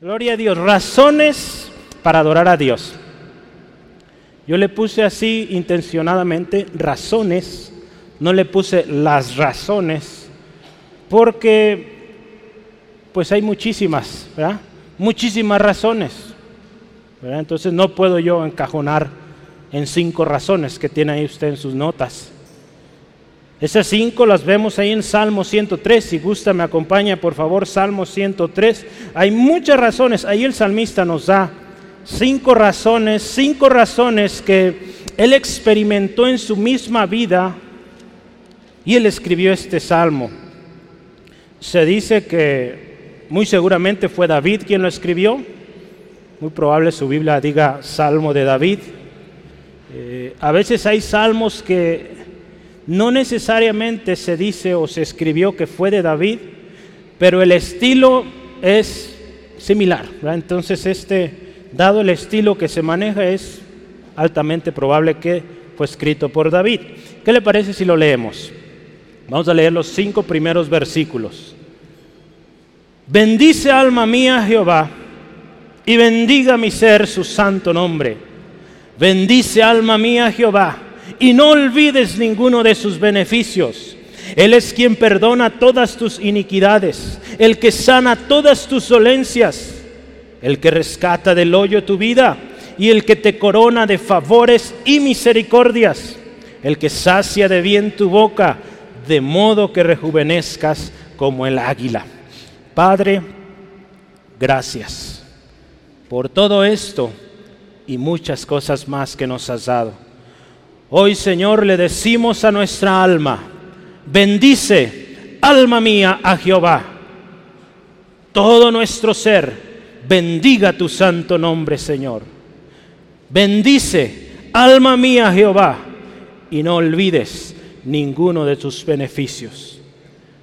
Gloria a Dios. Razones para adorar a Dios. Yo le puse así intencionadamente razones, no le puse las razones, porque pues hay muchísimas. Muchísimas razones. Entonces no puedo yo encajonar en cinco razones que tiene ahí usted en sus notas. Esas cinco las vemos ahí en Salmo 103. Si gusta, me acompaña, por favor, Salmo 103. Hay muchas razones. Ahí el salmista nos da cinco razones, cinco razones que él experimentó en su misma vida y él escribió este salmo. Se dice que muy seguramente fue David quien lo escribió. Muy probable su Biblia diga Salmo de David. Eh, a veces hay salmos que no necesariamente se dice o se escribió que fue de David, pero el estilo es similar. Entonces, este, dado el estilo que se maneja, es altamente probable que fue escrito por David. ¿Qué le parece si lo leemos? Vamos a leer los cinco primeros versículos. Bendice alma mía Jehová y bendiga mi ser su santo nombre. Bendice alma mía Jehová y no olvides ninguno de sus beneficios. Él es quien perdona todas tus iniquidades, el que sana todas tus dolencias, el que rescata del hoyo tu vida y el que te corona de favores y misericordias, el que sacia de bien tu boca, de modo que rejuvenezcas como el águila. Padre, gracias por todo esto y muchas cosas más que nos has dado. Hoy, Señor, le decimos a nuestra alma, bendice, alma mía, a Jehová. Todo nuestro ser, bendiga tu santo nombre, Señor. Bendice, alma mía, a Jehová, y no olvides ninguno de tus beneficios.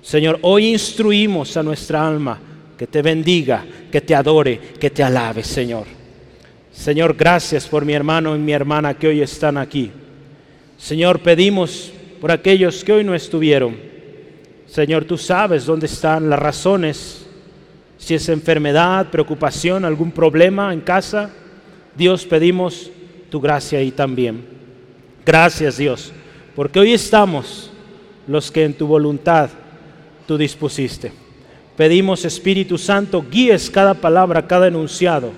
Señor, hoy instruimos a nuestra alma que te bendiga, que te adore, que te alabe, Señor. Señor, gracias por mi hermano y mi hermana que hoy están aquí. Señor, pedimos por aquellos que hoy no estuvieron. Señor, tú sabes dónde están las razones, si es enfermedad, preocupación, algún problema en casa. Dios, pedimos tu gracia ahí también. Gracias Dios, porque hoy estamos los que en tu voluntad tú dispusiste. Pedimos, Espíritu Santo, guíes cada palabra, cada enunciado.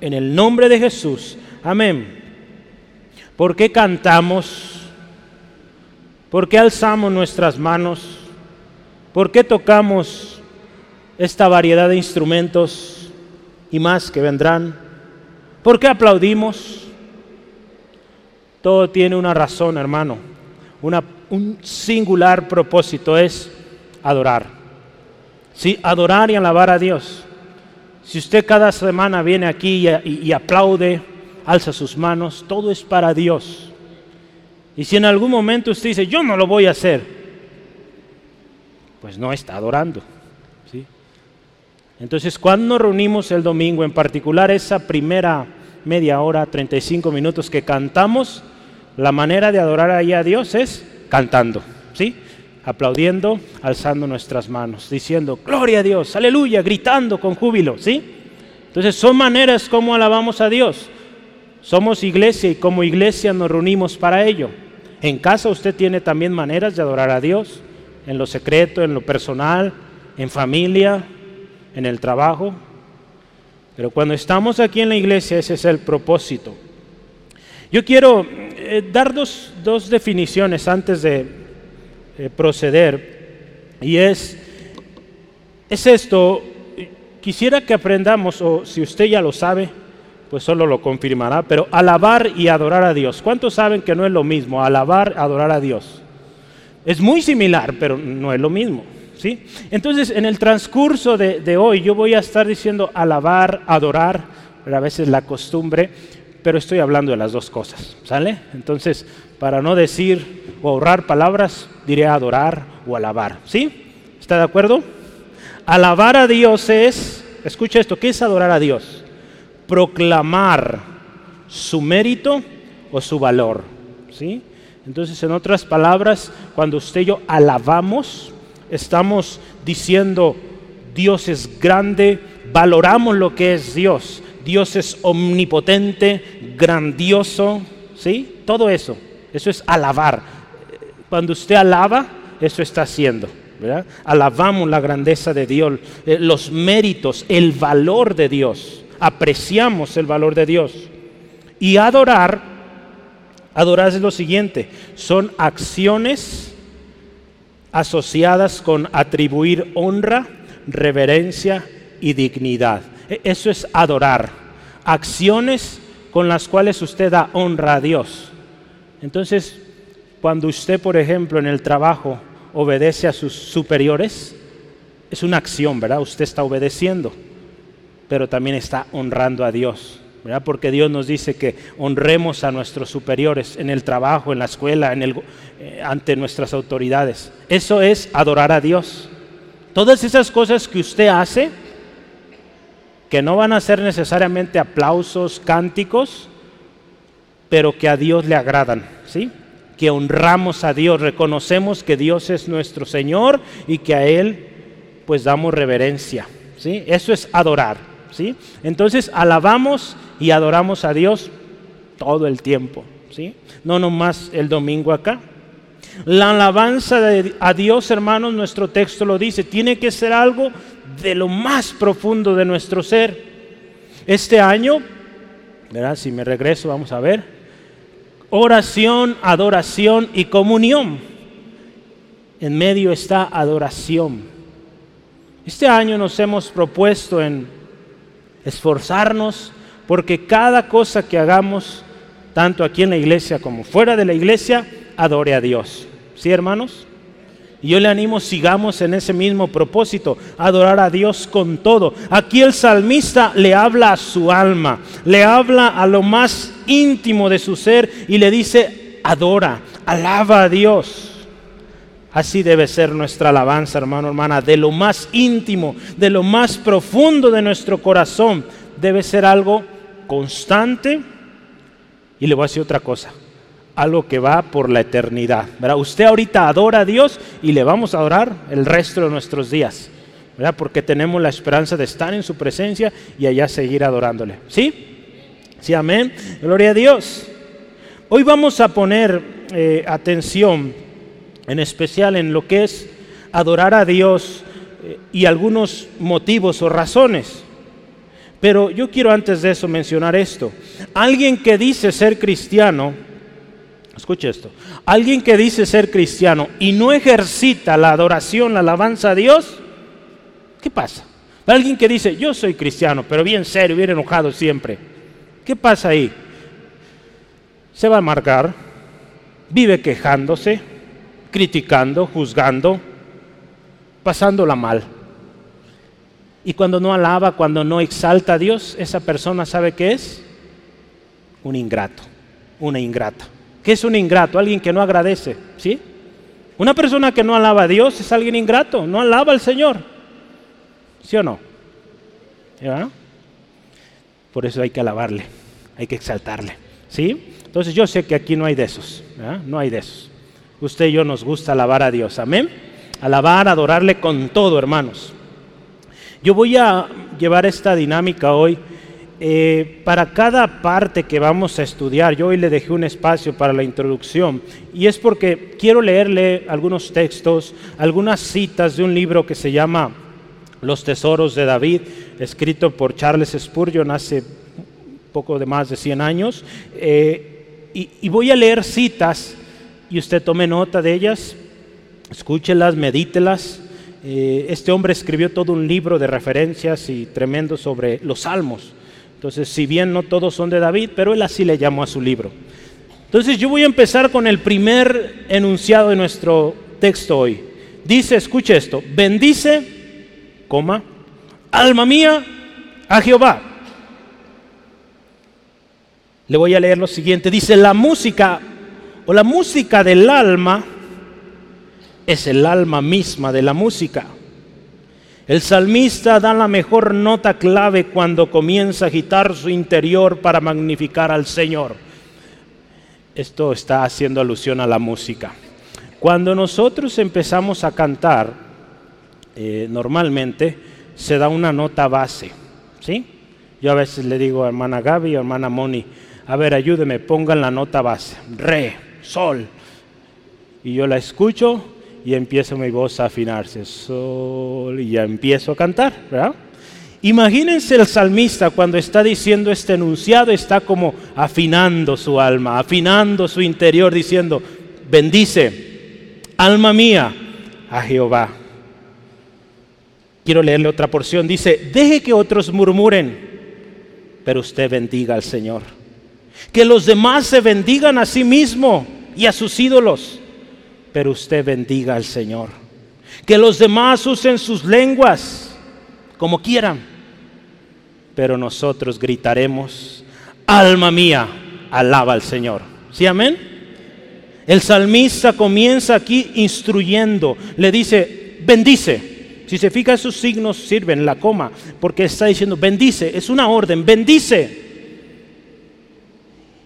En el nombre de Jesús. Amén. ¿Por qué cantamos? ¿Por qué alzamos nuestras manos? ¿Por qué tocamos esta variedad de instrumentos y más que vendrán? ¿Por qué aplaudimos? Todo tiene una razón, hermano. un singular propósito es adorar. Sí, adorar y alabar a Dios. Si usted cada semana viene aquí y aplaude, alza sus manos, todo es para Dios. Y si en algún momento usted dice, yo no lo voy a hacer, pues no está adorando. ¿sí? Entonces, cuando nos reunimos el domingo, en particular esa primera media hora, 35 minutos que cantamos, la manera de adorar ahí a Dios es cantando, ¿sí? Aplaudiendo, alzando nuestras manos, diciendo, gloria a Dios, aleluya, gritando con júbilo, ¿sí? Entonces son maneras como alabamos a Dios. Somos iglesia y como iglesia nos reunimos para ello. En casa usted tiene también maneras de adorar a Dios, en lo secreto, en lo personal, en familia, en el trabajo. Pero cuando estamos aquí en la iglesia, ese es el propósito. Yo quiero eh, dar dos, definiciones antes de eh, proceder. Y es, es esto, quisiera que aprendamos, o si usted ya lo sabe, pues solo lo confirmará, pero alabar y adorar a Dios. ¿Cuántos saben que no es lo mismo alabar, adorar a Dios? Es muy similar, pero no es lo mismo. ¿sí? Entonces, en el transcurso de, hoy yo voy a estar diciendo alabar, adorar, a veces la costumbre, pero estoy hablando de las dos cosas, ¿sale? Entonces, para no decir o ahorrar palabras, diré adorar o alabar, ¿sí? ¿Está de acuerdo? Alabar a Dios es, escucha esto, ¿qué es adorar a Dios? Proclamar su mérito o su valor. ¿sí? Entonces, en otras palabras, cuando usted y yo alabamos, estamos diciendo, Dios es grande, valoramos lo que es Dios. Dios es omnipotente, grandioso, ¿sí? Todo eso, eso es alabar. Cuando usted alaba, eso está haciendo. ¿verdad? Alabamos la grandeza de Dios, eh, los méritos, el valor de Dios. Apreciamos el valor de Dios. Y adorar, adorar es lo siguiente, son acciones asociadas con atribuir honra, reverencia y dignidad. E, eso es adorar. Acciones con las cuales usted da honra a Dios. Entonces, cuando usted, por ejemplo, en el trabajo obedece a sus superiores, es una acción, ¿verdad? Usted está obedeciendo, pero también está honrando a Dios. ¿verdad? Porque Dios nos dice que honremos a nuestros superiores en el trabajo, en la escuela, en el, eh, ante nuestras autoridades. Eso es adorar a Dios. Todas esas cosas que usted hace, que no van a ser necesariamente aplausos, cánticos, pero que a Dios le agradan, ¿sí? Que honramos a Dios, reconocemos que Dios es nuestro Señor y que a Él pues damos reverencia, ¿sí? Eso es adorar, Entonces alabamos y adoramos a Dios todo el tiempo, ¿sí? No nomás el domingo acá. La alabanza a Dios, hermanos, nuestro texto lo dice, tiene que ser algo de lo más profundo de nuestro ser. Este año, si me regreso, vamos a ver, oración, adoración y comunión. En medio está adoración. Este año nos hemos propuesto en esforzarnos porque cada cosa que hagamos, tanto aquí en la iglesia como fuera de la iglesia, adore a Dios. ¿Sí, hermanos? Y yo le animo, sigamos en ese mismo propósito, adorar a Dios con todo. Aquí el salmista le habla a su alma, le habla a lo más íntimo de su ser y le dice, adora, alaba a Dios. Así debe ser nuestra alabanza, hermano, hermana, de lo más íntimo, de lo más profundo de nuestro corazón. Debe ser algo constante y le voy a decir otra cosa, algo que va por la eternidad. ¿verdad? Usted ahorita adora a Dios y le vamos a adorar el resto de nuestros días, ¿verdad? porque tenemos la esperanza de estar en su presencia y allá seguir adorándole. ¿Sí? Sí, amén. Gloria a Dios. Hoy vamos a poner eh, atención en especial en lo que es adorar a Dios eh, y algunos motivos o razones. Pero yo quiero antes de eso mencionar esto. Alguien que dice ser cristiano, escuche esto, alguien que dice ser cristiano y no ejercita la adoración, la alabanza a Dios, ¿qué pasa? Alguien que dice, yo soy cristiano, pero bien serio, bien enojado siempre. ¿Qué pasa ahí? Se va a amargar, vive quejándose, criticando, juzgando, pasándola mal. Y cuando no alaba, cuando no exalta a Dios, esa persona sabe qué es? Un ingrato, una ingrata. ¿Qué es un ingrato? Alguien que no agradece, ¿sí? Una persona que no alaba a Dios es alguien ingrato, no alaba al Señor. ¿Sí o no? Por eso hay que alabarle, hay que exaltarle, ¿sí? Entonces yo sé que aquí no hay de esos, no hay de esos. Usted y yo nos gusta alabar a Dios, amén. Alabar, adorarle con todo, hermanos. Yo voy a llevar esta dinámica hoy. Eh, para cada parte que vamos a estudiar, yo hoy le dejé un espacio para la introducción y es porque quiero leerle algunos textos, algunas citas de un libro que se llama Los Tesoros de David, escrito por Charles Spurgeon hace poco de más de 100 años. Eh, y, y voy a leer citas y usted tome nota de ellas, escúchelas, medítelas eh, este hombre escribió todo un libro de referencias y tremendo sobre los salmos. Entonces, si bien no todos son de David, pero él así le llamó a su libro. Entonces, yo voy a empezar con el primer enunciado de nuestro texto hoy. Dice, escuche esto, bendice, coma, alma mía, a Jehová. Le voy a leer lo siguiente. Dice, la música o la música del alma es el alma misma de la música. El salmista da la mejor nota clave cuando comienza a agitar su interior para magnificar al Señor. Esto está haciendo alusión a la música. Cuando nosotros empezamos a cantar, eh, normalmente se da una nota base. ¿Sí? Yo a veces le digo a hermana Gaby o hermana Moni, a ver, ayúdeme, pongan la nota base. Re, sol. Y yo la escucho y empiezo mi voz a afinarse. Sol. Y ya empiezo a cantar, ¿verdad? Imagínense el salmista cuando está diciendo este enunciado, está como afinando su alma, afinando su interior, diciendo, bendice, alma mía, a Jehová. Quiero leerle otra porción. Dice, deje que otros murmuren, pero usted bendiga al Señor. Que los demás se bendigan a sí mismo y a sus ídolos, pero usted bendiga al Señor. Que los demás usen sus lenguas como quieran, pero nosotros gritaremos, alma mía, alaba al Señor. ¿Sí, amén? El salmista comienza aquí instruyendo, le dice, bendice. Si se fija, esos signos sirven, la coma, porque está diciendo, bendice, es una orden, bendice.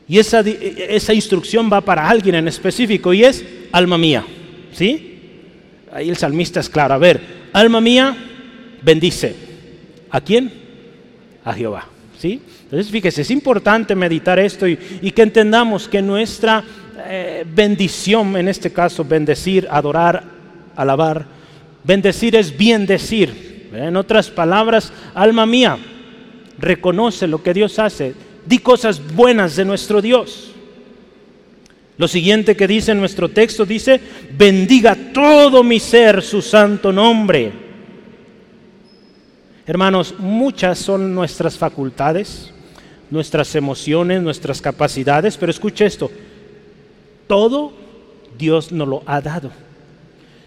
Y esa, esa instrucción va para alguien en específico y es, alma mía. ¿Sí? Ahí el salmista es claro, a ver, alma mía, bendice. ¿A quién? a Jehová. ¿sí? Entonces, fíjese, es importante meditar esto y, que entendamos que nuestra eh, bendición, en este caso, bendecir, adorar, alabar, bendecir es bien decir. En otras palabras, alma mía, reconoce lo que Dios hace, di cosas buenas de nuestro Dios. Lo siguiente que dice nuestro texto dice, bendiga todo mi ser su santo nombre. Hermanos, muchas son nuestras facultades, nuestras emociones, nuestras capacidades, pero escuche esto, todo Dios nos lo ha dado.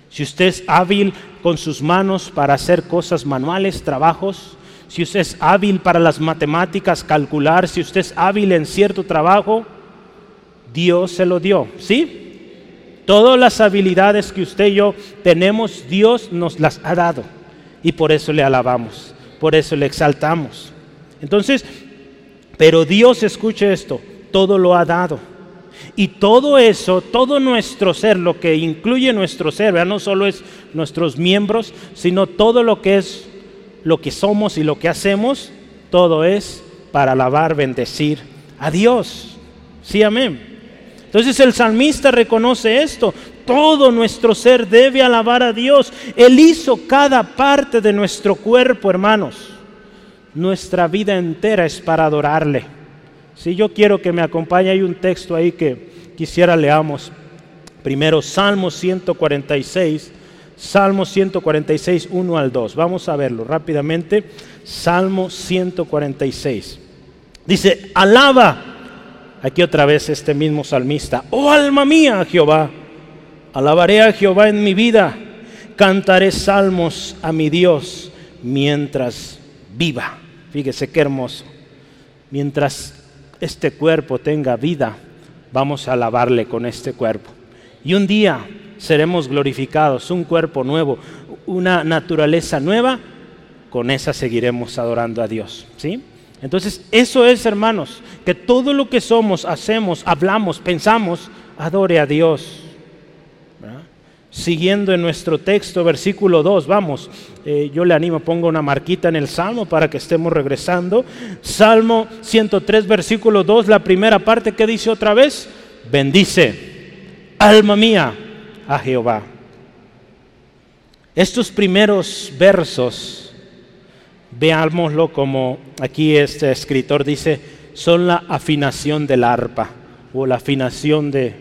Si usted es hábil con sus manos para hacer cosas manuales, trabajos, si usted es hábil para las matemáticas, calcular, si usted es hábil en cierto trabajo, Dios se lo dio, ¿sí? Todas las habilidades que usted y yo tenemos, Dios nos las ha dado y por eso le alabamos, por eso le exaltamos. Entonces, pero Dios, escuche esto, todo lo ha dado. Y todo eso, todo nuestro ser, lo que incluye nuestro ser, no solo es nuestros miembros, sino todo lo que es lo que somos y lo que hacemos, todo es para alabar, bendecir a Dios. Sí, amén. Entonces el salmista reconoce esto. Todo nuestro ser debe alabar a Dios. Él hizo cada parte de nuestro cuerpo, hermanos. Nuestra vida entera es para adorarle. Si yo quiero que me acompañe, hay un texto ahí que quisiera leamos. Primero, Salmo 146, Salmo 146, 1 al 2. Vamos a verlo rápidamente. Salmo 146. Dice, alaba Aquí otra vez este mismo salmista, oh alma mía, Jehová, alabaré a Jehová en mi vida, cantaré salmos a mi Dios mientras viva. Fíjese qué hermoso. Mientras este cuerpo tenga vida, vamos a alabarle con este cuerpo. Y un día seremos glorificados, un cuerpo nuevo, una naturaleza nueva, con esa seguiremos adorando a Dios. ¿Sí? Entonces, eso es, hermanos, que todo lo que somos, hacemos, hablamos, pensamos, adore a Dios. Siguiendo en nuestro texto, versículo 2, vamos, eh, yo le animo, pongo una marquita en el Salmo para que estemos regresando. Salmo 103, versículo 2, la primera parte que dice otra vez, bendice, alma mía, a Jehová. Estos primeros versos Veámoslo como aquí este escritor dice, son la afinación del arpa o la afinación de,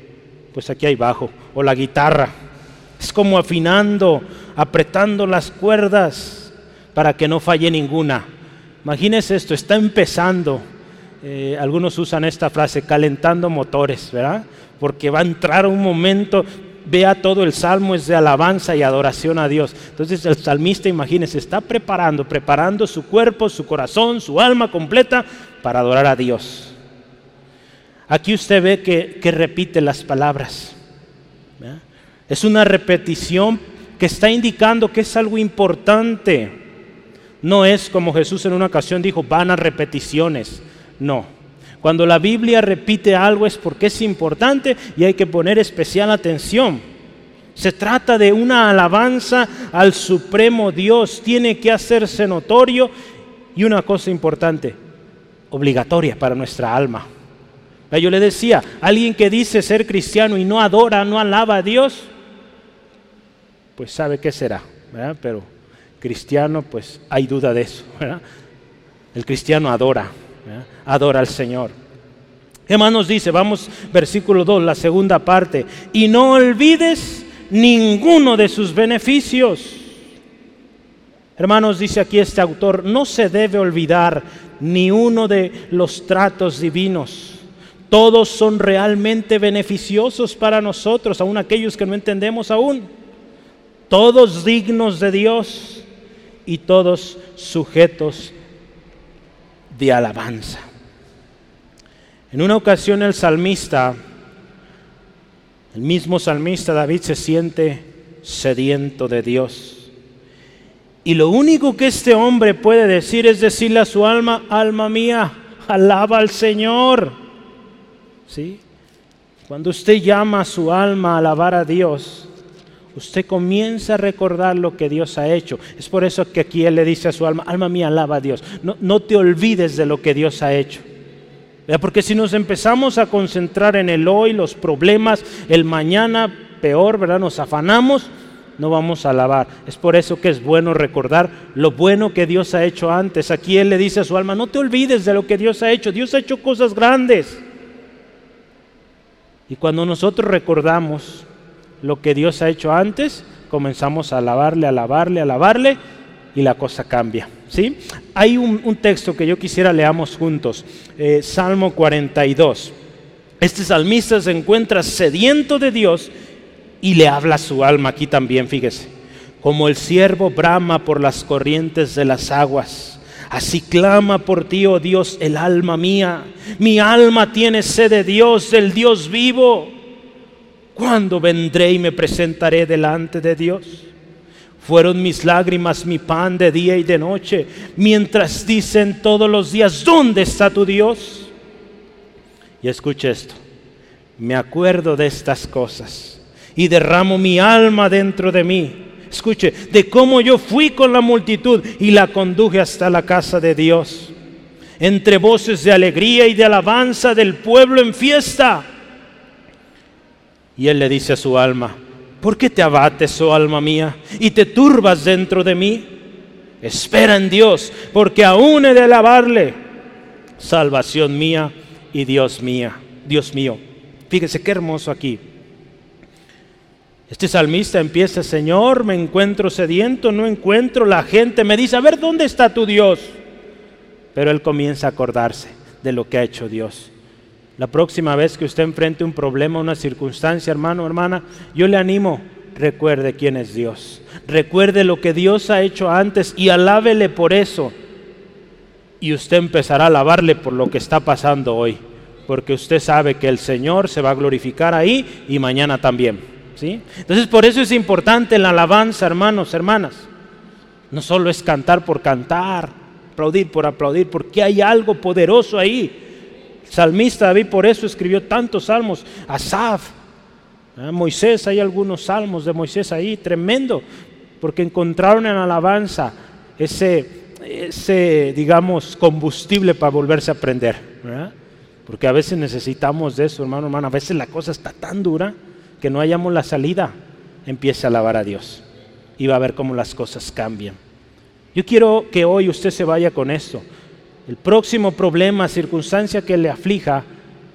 pues aquí hay bajo, o la guitarra. Es como afinando, apretando las cuerdas para que no falle ninguna. Imagínense esto, está empezando. Eh, algunos usan esta frase, calentando motores, ¿verdad? Porque va a entrar un momento vea todo el salmo es de alabanza y adoración a Dios. Entonces el salmista, imagínese, está preparando, preparando su cuerpo, su corazón, su alma completa para adorar a Dios. Aquí usted ve que, repite las palabras. Es una repetición que está indicando que es algo importante. No es como Jesús en una ocasión dijo, van a repeticiones. No. Cuando la Biblia repite algo es porque es importante y hay que poner especial atención. Se trata de una alabanza al Supremo Dios. Tiene que hacerse notorio y una cosa importante, obligatoria para nuestra alma. Yo le decía, alguien que dice ser cristiano y no adora, no alaba a Dios, pues sabe qué será, Pero cristiano, pues hay duda de eso, El cristiano adora, adora al Señor. ¿Qué más nos dice? Vamos, versículo 2, la segunda parte. Y no olvides ninguno de sus beneficios. Hermanos, dice aquí este autor, no se debe olvidar ni uno de los tratos divinos. Todos son realmente beneficiosos para nosotros, aun aquellos que no entendemos aún. Todos dignos de Dios y todos sujetos de alabanza. En una ocasión el salmista, el mismo salmista David se siente sediento de Dios. Y lo único que este hombre puede decir es decirle a su alma, alma mía, alaba al Señor. ¿Sí? Cuando usted llama a su alma a alabar a Dios, usted comienza a recordar lo que Dios ha hecho. Es por eso que aquí Él le dice a su alma, alma mía, alaba a Dios. No, no te olvides de lo que Dios ha hecho. Porque si nos empezamos a concentrar en el hoy, los problemas, el mañana, peor, ¿verdad? Nos afanamos, no vamos a alabar. Es por eso que es bueno recordar lo bueno que Dios ha hecho antes. Aquí Él le dice a su alma, no te olvides de lo que Dios ha hecho. Dios ha hecho cosas grandes. Y cuando nosotros recordamos lo que Dios ha hecho antes, comenzamos a alabarle, alabarle, alabarle y la cosa cambia. ¿sí? Hay un, texto que yo quisiera leamos juntos, eh, Salmo 42. Este salmista se encuentra sediento de Dios y le habla su alma aquí también, fíjese. Como el siervo brama por las corrientes de las aguas, así clama por ti, oh Dios, el alma mía. Mi alma tiene sed de Dios, del Dios vivo. ¿Cuándo vendré y me presentaré delante de Dios? Fueron mis lágrimas mi pan de día y de noche, mientras dicen todos los días, ¿dónde está tu Dios? Y escuche esto, me acuerdo de estas cosas y derramo mi alma dentro de mí. Escuche, de cómo yo fui con la multitud y la conduje hasta la casa de Dios, entre voces de alegría y de alabanza del pueblo en fiesta. Y él le dice a su alma, ¿Por qué te abates, oh alma mía, y te turbas dentro de mí? Espera en Dios, porque aún he de alabarle, salvación mía y Dios mía, Dios mío. Fíjese qué hermoso aquí. Este salmista empieza, Señor, me encuentro sediento, no encuentro, la gente me dice, a ver, ¿dónde está tu Dios? Pero él comienza a acordarse de lo que ha hecho Dios. La próxima vez que usted enfrente un problema, una circunstancia, hermano, hermana, yo le animo, recuerde quién es Dios. Recuerde lo que Dios ha hecho antes y alábele por eso. Y usted empezará a alabarle por lo que está pasando hoy. Porque usted sabe que el Señor se va a glorificar ahí y mañana también. ¿sí? Entonces por eso es importante la alabanza, hermanos, hermanas. No solo es cantar por cantar, aplaudir por aplaudir, porque hay algo poderoso ahí Salmista David por eso escribió tantos salmos. Asaf, Moisés, hay algunos salmos de Moisés ahí, tremendo, porque encontraron en alabanza ese, ese digamos, combustible para volverse a aprender. Porque a veces necesitamos de eso, hermano, hermano. A veces la cosa está tan dura que no hayamos la salida. Empiece a alabar a Dios y va a ver cómo las cosas cambian. Yo quiero que hoy usted se vaya con esto el próximo problema, circunstancia que le aflija,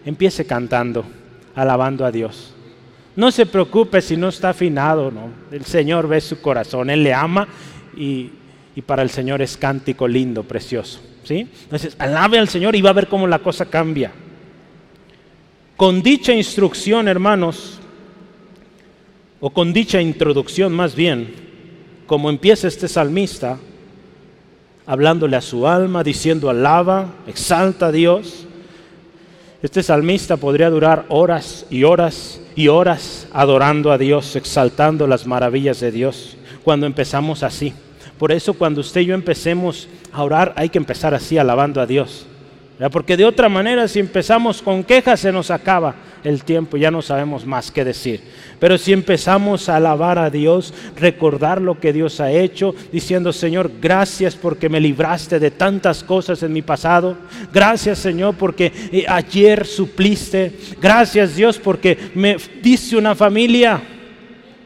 empiece cantando, alabando a Dios. No se preocupe si no está afinado, ¿no? El Señor ve su corazón, Él le ama y, para el Señor es cántico lindo, precioso. ¿sí? Entonces, alabe al Señor y va a ver cómo la cosa cambia. Con dicha instrucción, hermanos, o con dicha introducción más bien, como empieza este salmista, hablándole a su alma, diciendo alaba, exalta a Dios. Este salmista podría durar horas y horas y horas adorando a Dios, exaltando las maravillas de Dios, cuando empezamos así. Por eso cuando usted y yo empecemos a orar, hay que empezar así, alabando a Dios. Porque de otra manera, si empezamos con quejas, se nos acaba el tiempo, ya no sabemos más qué decir. Pero si empezamos a alabar a Dios, recordar lo que Dios ha hecho, diciendo, Señor, gracias porque me libraste de tantas cosas en mi pasado. Gracias, Señor, porque eh, ayer supliste. Gracias, Dios, porque me diste una familia.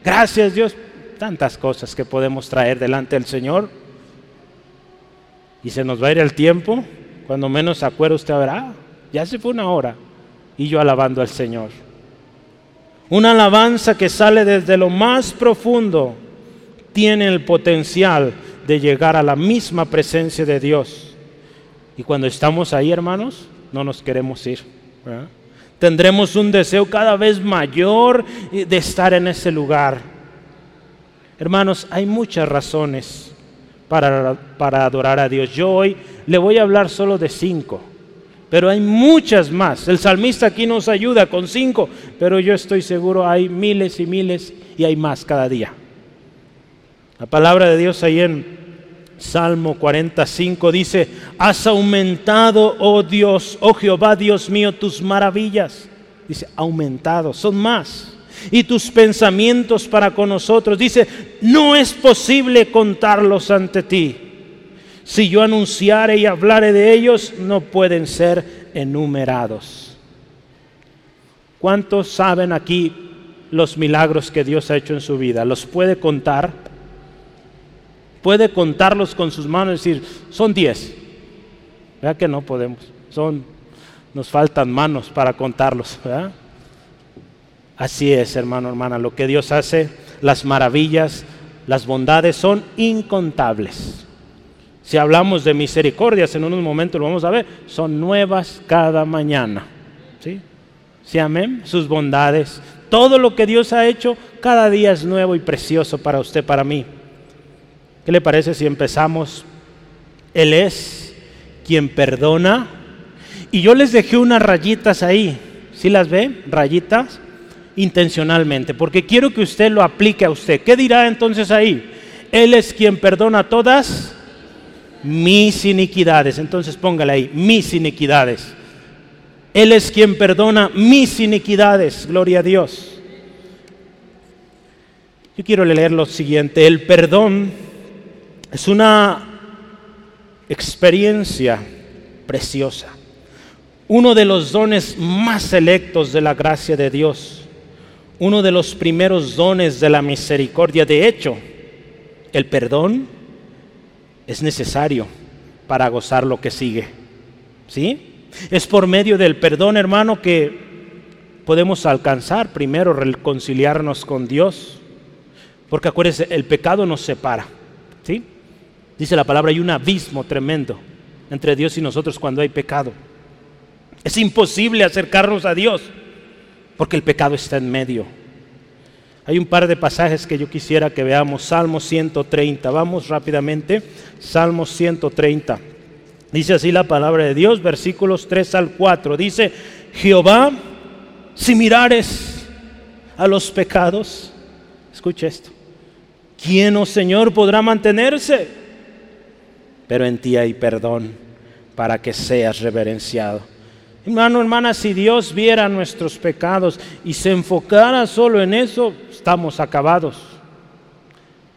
Gracias, Dios. Tantas cosas que podemos traer delante del Señor. Y se nos va a ir el tiempo. Cuando menos se acuerda usted, verá, ya se fue una hora y yo alabando al Señor. Una alabanza que sale desde lo más profundo tiene el potencial de llegar a la misma presencia de Dios. Y cuando estamos ahí, hermanos, no nos queremos ir. Tendremos un deseo cada vez mayor de estar en ese lugar. Hermanos, hay muchas razones para, para adorar a Dios. Yo hoy le voy a hablar solo de cinco pero hay muchas más. El salmista aquí nos ayuda con cinco, pero yo estoy seguro hay miles y miles y hay más cada día. La palabra de Dios ahí en Salmo 45 dice, has aumentado, oh Dios, oh Jehová, Dios mío, tus maravillas. Dice, aumentado, son más. Y tus pensamientos para con nosotros. Dice, no es posible contarlos ante ti. Si yo anunciare y hablare de ellos, no pueden ser enumerados. ¿Cuántos saben aquí los milagros que Dios ha hecho en su vida? ¿Los puede contar? ¿Puede contarlos con sus manos y decir, son diez? ¿Verdad que no podemos? Son, nos faltan manos para contarlos. Así es, hermano, hermana, lo que Dios hace, las maravillas, las bondades son incontables. Si hablamos de misericordias, en unos momentos lo vamos a ver, son nuevas cada mañana. ¿Sí? ¿Sí, amén? Sus bondades. Todo lo que Dios ha hecho, cada día es nuevo y precioso para usted, para mí. ¿Qué le parece si empezamos? Él es quien perdona. Y yo les dejé unas rayitas ahí. ¿Sí las ve? Rayitas intencionalmente, porque quiero que usted lo aplique a usted. ¿Qué dirá entonces ahí? Él es quien perdona todas mis iniquidades. Entonces póngale ahí, mis iniquidades. Él es quien perdona mis iniquidades. Gloria a Dios. Yo quiero leer lo siguiente. El perdón es una experiencia preciosa. Uno de los dones más selectos de la gracia de Dios. Uno de los primeros dones de la misericordia. De hecho, el perdón es necesario para gozar lo que sigue. ¿Sí? Es por medio del perdón, hermano, que podemos alcanzar primero reconciliarnos con Dios. Porque acuérdense, el pecado nos separa. ¿Sí? Dice la palabra, hay un abismo tremendo entre Dios y nosotros cuando hay pecado. Es imposible acercarnos a Dios porque el pecado está en medio. Hay un par de pasajes que yo quisiera que veamos. Salmo 130. Vamos rápidamente. Salmo 130. Dice así la palabra de Dios, versículos 3 al 4. Dice, Jehová, si mirares a los pecados, escucha esto, ¿quién, oh Señor, podrá mantenerse? Pero en ti hay perdón para que seas reverenciado. Hermano, hermana, si Dios viera nuestros pecados y se enfocara solo en eso, estamos acabados.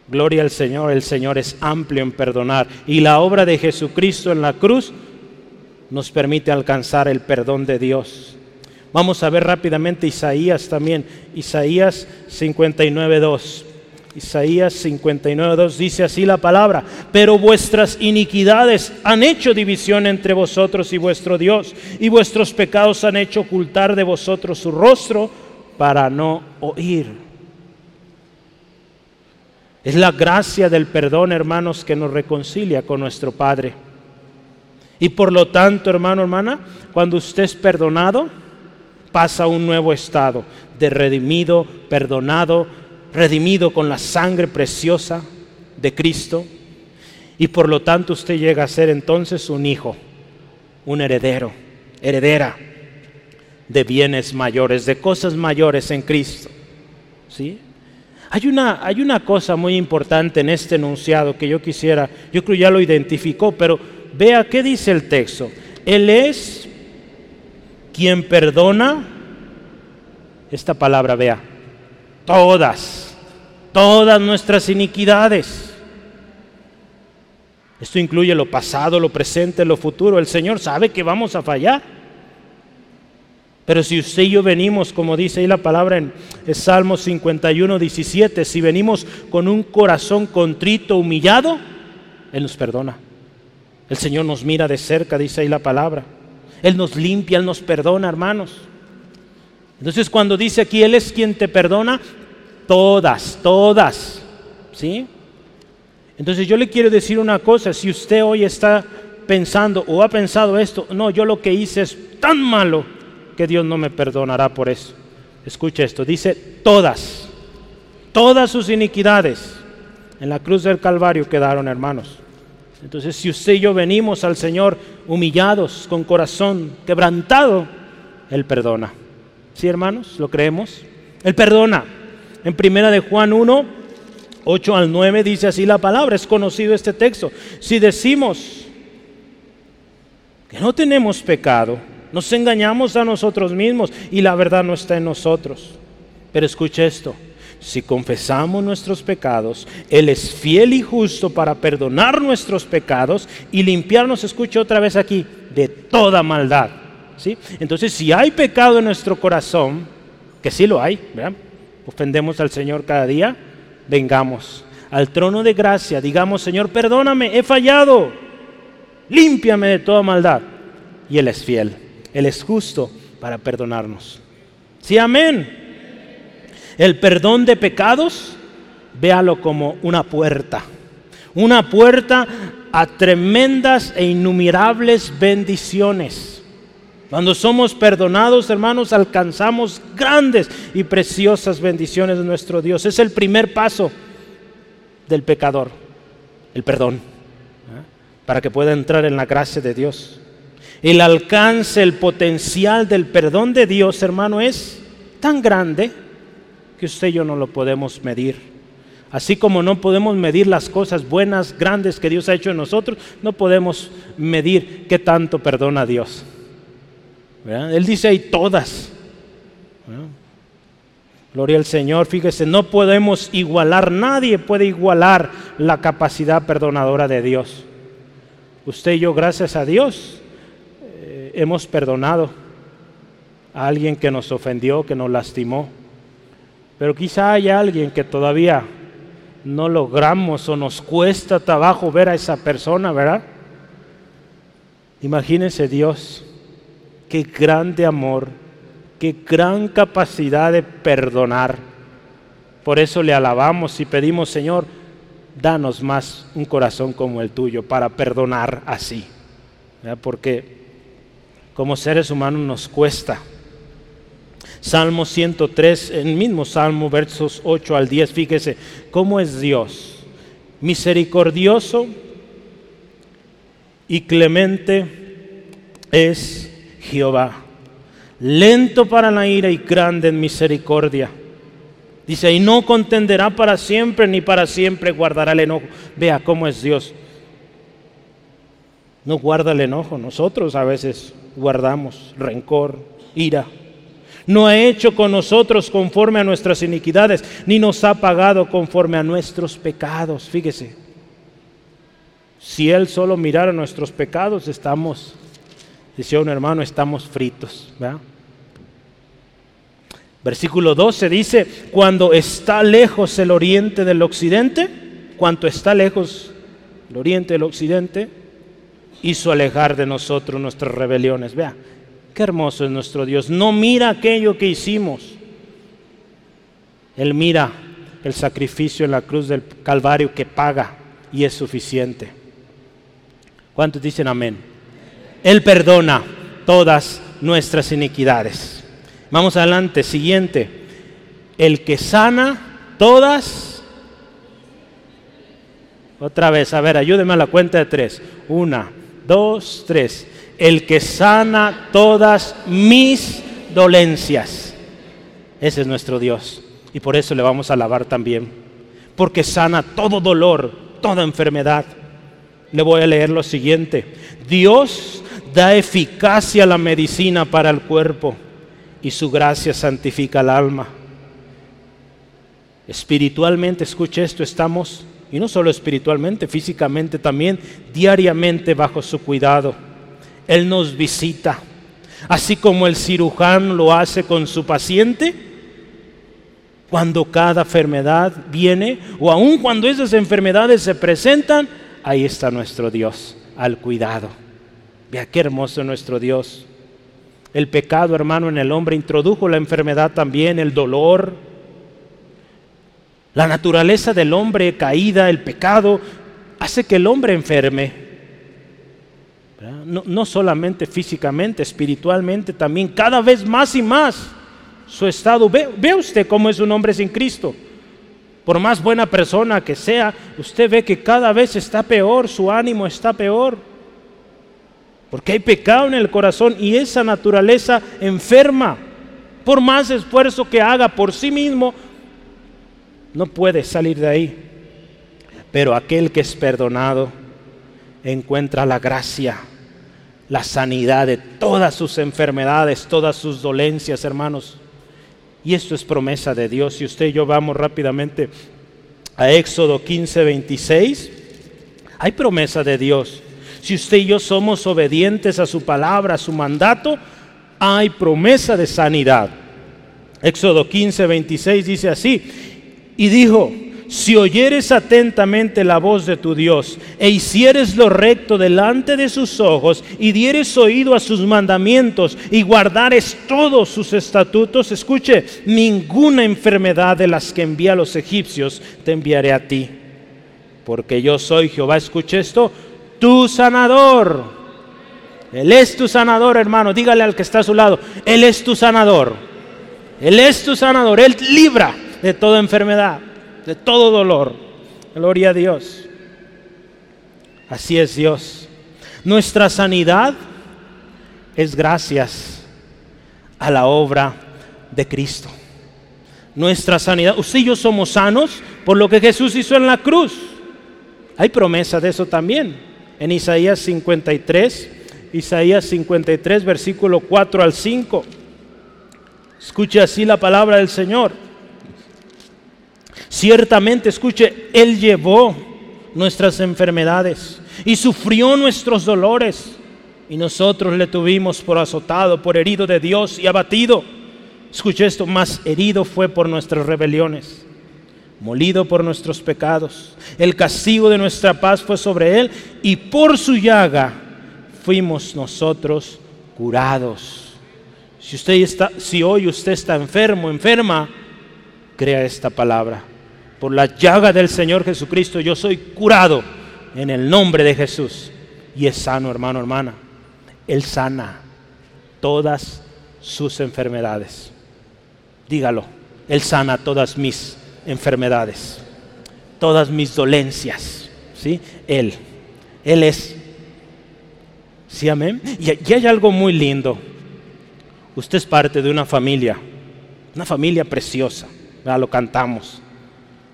Gloria al Señor, el Señor es amplio en perdonar y la obra de Jesucristo en la cruz nos permite alcanzar el perdón de Dios. Vamos a ver rápidamente Isaías también, Isaías 59.2. Isaías 59.2 dice así la palabra, pero vuestras iniquidades han hecho división entre vosotros y vuestro Dios, y vuestros pecados han hecho ocultar de vosotros su rostro para no oír. Es la gracia del perdón, hermanos, que nos reconcilia con nuestro Padre. Y por lo tanto, hermano, hermana, cuando usted es perdonado, pasa a un nuevo estado de redimido, perdonado, redimido con la sangre preciosa de Cristo. Y por lo tanto usted llega a ser entonces un hijo, un heredero, heredera de bienes mayores, de cosas mayores en Cristo. ¿Sí? Hay una, hay una cosa muy importante en este enunciado que yo quisiera, yo creo ya lo identificó, pero vea qué dice el texto. Él es quien perdona, esta palabra vea, todas, todas nuestras iniquidades. Esto incluye lo pasado, lo presente, lo futuro. El Señor sabe que vamos a fallar. Pero si usted y yo venimos, como dice ahí la palabra en Salmo 51, 17, si venimos con un corazón contrito, humillado, Él nos perdona. El Señor nos mira de cerca, dice ahí la palabra. Él nos limpia, Él nos perdona, hermanos. Entonces cuando dice aquí, Él es quien te perdona, todas, todas, ¿sí? Entonces yo le quiero decir una cosa, si usted hoy está pensando o ha pensado esto, no, yo lo que hice es tan malo que Dios no me perdonará por eso. Escucha esto, dice todas, todas sus iniquidades en la cruz del Calvario quedaron, hermanos. Entonces si usted y yo venimos al Señor humillados, con corazón quebrantado, Él perdona. ¿Sí, hermanos? ¿Lo creemos? Él perdona. En primera de Juan 1, 8 al 9 dice así la palabra, es conocido este texto. Si decimos que no tenemos pecado, nos engañamos a nosotros mismos y la verdad no está en nosotros. Pero escuche esto, si confesamos nuestros pecados, Él es fiel y justo para perdonar nuestros pecados y limpiarnos, escuche otra vez aquí, de toda maldad. Entonces, si hay pecado en nuestro corazón, que sí lo hay, ofendemos al Señor cada día, vengamos al trono de gracia, digamos, Señor, perdóname, he fallado, límpiame de toda maldad. Y Él es fiel, Él es justo para perdonarnos. Sí, amén. El perdón de pecados, véalo como una puerta, una puerta a tremendas e innumerables bendiciones. Cuando somos perdonados, hermanos, alcanzamos grandes y preciosas bendiciones de nuestro Dios. Es el primer paso del pecador, el perdón, ¿eh? para que pueda entrar en la gracia de Dios. El alcance, el potencial del perdón de Dios, hermano, es tan grande que usted y yo no lo podemos medir. Así como no podemos medir las cosas buenas, grandes que Dios ha hecho en nosotros, no podemos medir qué tanto perdona Dios. Él dice ahí todas. Gloria al Señor, fíjese, no podemos igualar, nadie puede igualar la capacidad perdonadora de Dios. Usted y yo, gracias a Dios, eh, hemos perdonado a alguien que nos ofendió, que nos lastimó. Pero quizá haya alguien que todavía no logramos o nos cuesta trabajo ver a esa persona, ¿verdad? Imagínense Dios qué grande amor, qué gran capacidad de perdonar. Por eso le alabamos y pedimos, Señor, danos más un corazón como el tuyo para perdonar así. Porque como seres humanos nos cuesta. Salmo 103, el mismo Salmo, versos 8 al 10, fíjese cómo es Dios. Misericordioso y clemente es Jehová, lento para la ira y grande en misericordia. Dice, y no contenderá para siempre, ni para siempre guardará el enojo. Vea cómo es Dios. No guarda el enojo, nosotros a veces guardamos rencor, ira. No ha hecho con nosotros conforme a nuestras iniquidades, ni nos ha pagado conforme a nuestros pecados. Fíjese, si Él solo mirara nuestros pecados, estamos Decía un hermano, estamos fritos. Versículo 12 dice, cuando está lejos el oriente del occidente, cuanto está lejos el oriente del occidente, hizo alejar de nosotros nuestras rebeliones. Vea, qué hermoso es nuestro Dios. No mira aquello que hicimos. Él mira el sacrificio en la cruz del Calvario que paga y es suficiente. ¿Cuántos dicen amén? Él perdona todas nuestras iniquidades. Vamos adelante, siguiente. El que sana todas. Otra vez, a ver, ayúdeme a la cuenta de tres. Una, dos, tres. El que sana todas mis dolencias. Ese es nuestro Dios. Y por eso le vamos a alabar también. Porque sana todo dolor, toda enfermedad. Le voy a leer lo siguiente. Dios da eficacia a la medicina para el cuerpo y su gracia santifica el alma. Espiritualmente, escuche esto, estamos, y no solo espiritualmente, físicamente también, diariamente bajo su cuidado. Él nos visita, así como el cirujano lo hace con su paciente, cuando cada enfermedad viene, o aun cuando esas enfermedades se presentan, ahí está nuestro Dios, al cuidado. Vea qué hermoso nuestro Dios. El pecado, hermano, en el hombre introdujo la enfermedad también, el dolor, la naturaleza del hombre caída, el pecado, hace que el hombre enferme. No, solamente físicamente, espiritualmente también, cada vez más y más su estado. Ve, ve usted cómo es un hombre sin Cristo. Por más buena persona que sea, usted ve que cada vez está peor, su ánimo está peor. Porque hay pecado en el corazón y esa naturaleza enferma. Por más esfuerzo que haga por sí mismo, no puede salir de ahí. Pero aquel que es perdonado encuentra la gracia, la sanidad de todas sus enfermedades, todas sus dolencias, hermanos. Y esto es promesa de Dios. Si usted y yo vamos rápidamente a Éxodo 15, 26, hay promesa de Dios. Si usted y yo somos obedientes a su palabra, a su mandato, hay promesa de sanidad. Éxodo 15, 26 dice así, y dijo, si oyeres atentamente la voz de tu Dios e hicieres lo recto delante de sus ojos y dieres oído a sus mandamientos y guardares todos sus estatutos, escuche, ninguna enfermedad de las que envía a los egipcios te enviaré a ti. Porque yo soy Jehová, escuche esto, tu sanador. Él es tu sanador, hermano. Dígale al que está a su lado, Él es tu sanador. Él es tu sanador. Él libra de toda enfermedad, de todo dolor. Gloria a Dios. Así es Dios. Nuestra sanidad es gracias a la obra de Cristo. Nuestra sanidad, usted y yo somos sanos por lo que Jesús hizo en la cruz. Hay promesa de eso también. En Isaías 53, Isaías 53, versículo 4 al 5. Escuche así la palabra del Señor. Ciertamente, escuche, Él llevó nuestras enfermedades y sufrió nuestros dolores. Y nosotros le tuvimos por azotado, por herido de Dios y abatido. Escuche esto, más herido fue por nuestras rebeliones, molido por nuestros pecados. El castigo de nuestra paz fue sobre Él y por su llaga fuimos nosotros curados. Si usted está, si hoy usted está enfermo, enferma, crea esta palabra. Por la llaga del Señor Jesucristo yo soy curado en el nombre de Jesús. Y es sano, hermano, hermana. Él sana todas sus enfermedades. Dígalo, Él sana todas mis enfermedades, todas mis dolencias. ¿Sí? Él, Él es. ¿Sí, amén? Y, hay algo muy lindo. Usted es parte de una familia, una familia preciosa. Lo cantamos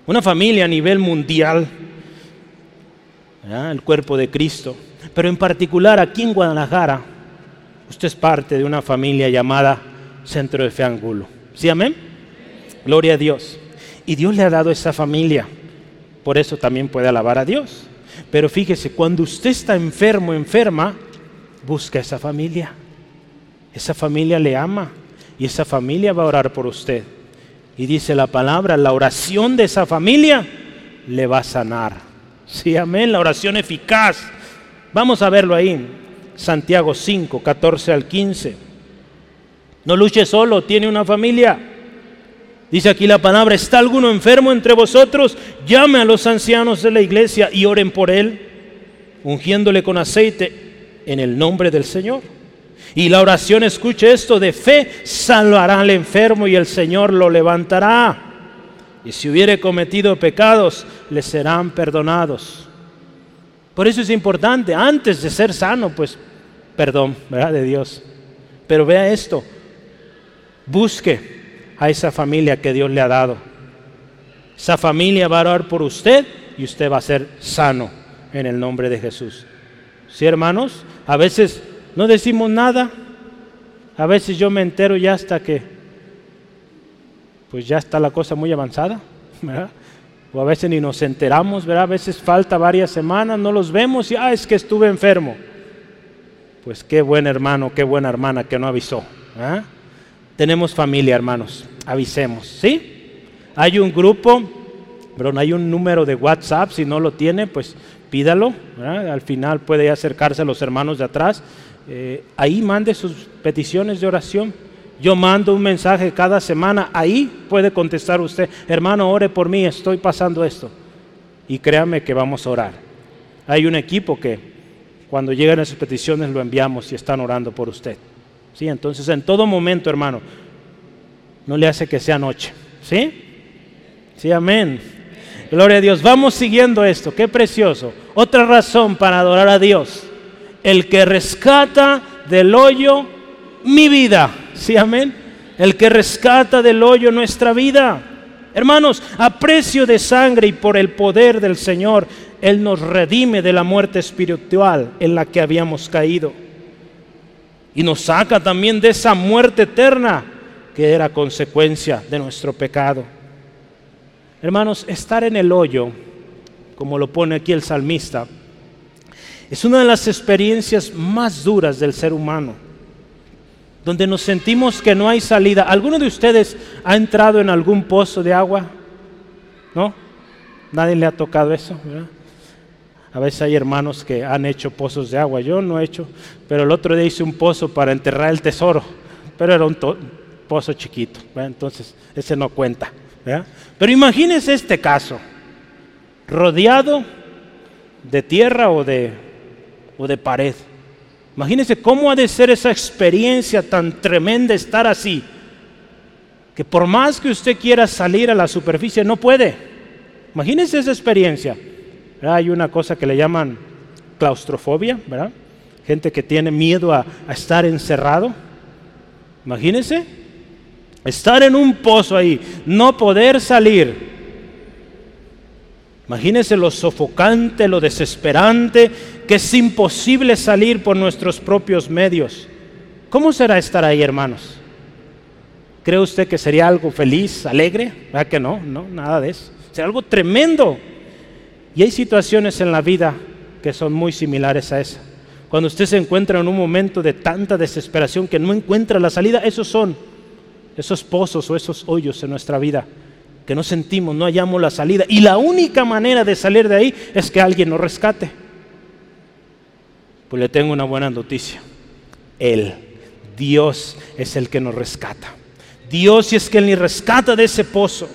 una familia a nivel mundial, el cuerpo de Cristo, pero en particular aquí en Guadalajara, usted es parte de una familia llamada Centro de Fe Angulo. ¿Sí, amén? Gloria a Dios. Y Dios le ha dado esa familia, por eso también puede alabar a Dios. Pero fíjese, cuando usted está enfermo, enferma, busca esa familia. Esa familia le ama y esa familia va a orar por usted. Y dice la palabra, la oración de esa familia le va a sanar. Sí, amén, la oración eficaz. Vamos a verlo ahí, Santiago 5, 14 al 15. No luche solo, tiene una familia. Dice aquí la palabra, ¿está alguno enfermo entre vosotros? Llame a los ancianos de la iglesia y oren por él, ungiéndole con aceite en el nombre del Señor y la oración, escuche esto, de fe salvará al enfermo y el Señor lo levantará. Y si hubiere cometido pecados, le serán perdonados. Por eso es importante, antes de ser sano, pues perdón, ¿verdad? De Dios. Pero vea esto, busque a esa familia que Dios le ha dado. Esa familia va a orar por usted y usted va a ser sano en el nombre de Jesús. ¿Sí, hermanos? A veces no decimos nada. A veces yo me entero ya hasta que, pues ya está la cosa muy avanzada, ¿verdad? O a veces ni nos enteramos, ¿verdad? A veces falta varias semanas, no los vemos y, ah, es que estuve enfermo. Pues qué buen hermano, qué buena hermana que no avisó. ¿ah? Tenemos familia, hermanos, avisemos, ¿sí? Hay un grupo, hay un número de WhatsApp, si no lo tiene, pues pídalo, al final puede acercarse a los hermanos de atrás, eh, ahí mande sus peticiones de oración. Yo mando un mensaje cada semana, ahí puede contestar usted, hermano, ore por mí, estoy pasando esto. Y créame que vamos a orar. Hay un equipo que cuando llegan esas peticiones lo enviamos y están orando por usted. ¿Sí? Entonces, en todo momento, hermano, no le hace que sea noche. ¿Sí? Sí, amén. Gloria a Dios. Vamos siguiendo esto. Qué precioso. Otra razón para adorar a Dios. El que rescata del hoyo mi vida. Sí, amén. El que rescata del hoyo nuestra vida. Hermanos, a precio de sangre y por el poder del Señor, Él nos redime de la muerte espiritual en la que habíamos caído. Y nos saca también de esa muerte eterna que era consecuencia de nuestro pecado. Hermanos, estar en el hoyo, como lo pone aquí el salmista, es una de las experiencias más duras del ser humano, donde nos sentimos que no hay salida. ¿Alguno de ustedes ha entrado en algún pozo de agua? ¿No? Nadie le ha tocado eso, A veces hay hermanos que han hecho pozos de agua, yo no he hecho, pero el otro día hice un pozo para enterrar el tesoro, pero era un pozo chiquito, entonces ese no cuenta. Pero imagínense este caso, rodeado de tierra o de, pared. Imagínense cómo ha de ser esa experiencia tan tremenda estar así, que por más que usted quiera salir a la superficie, no puede. Imagínense esa experiencia. Hay una cosa que le llaman claustrofobia, ¿verdad? Gente que tiene miedo a, estar encerrado. Imagínense Estar en un pozo ahí, no poder salir. Imagínense lo sofocante, lo desesperante, que es imposible salir por nuestros propios medios. ¿Cómo será estar ahí, hermanos? ¿Cree usted que sería algo feliz, alegre? ¿Verdad que no? No, nada de eso. Sería algo tremendo. Y hay situaciones en la vida que son muy similares a esa. Cuando usted se encuentra en un momento de tanta desesperación que no encuentra la salida, esos son esos pozos o esos hoyos en nuestra vida que no sentimos, no hallamos la salida. Y la única manera de salir de ahí es que alguien nos rescate. Pues le tengo una buena noticia. Él, Dios es el que nos rescata. Dios es que Él ni rescata de ese pozo.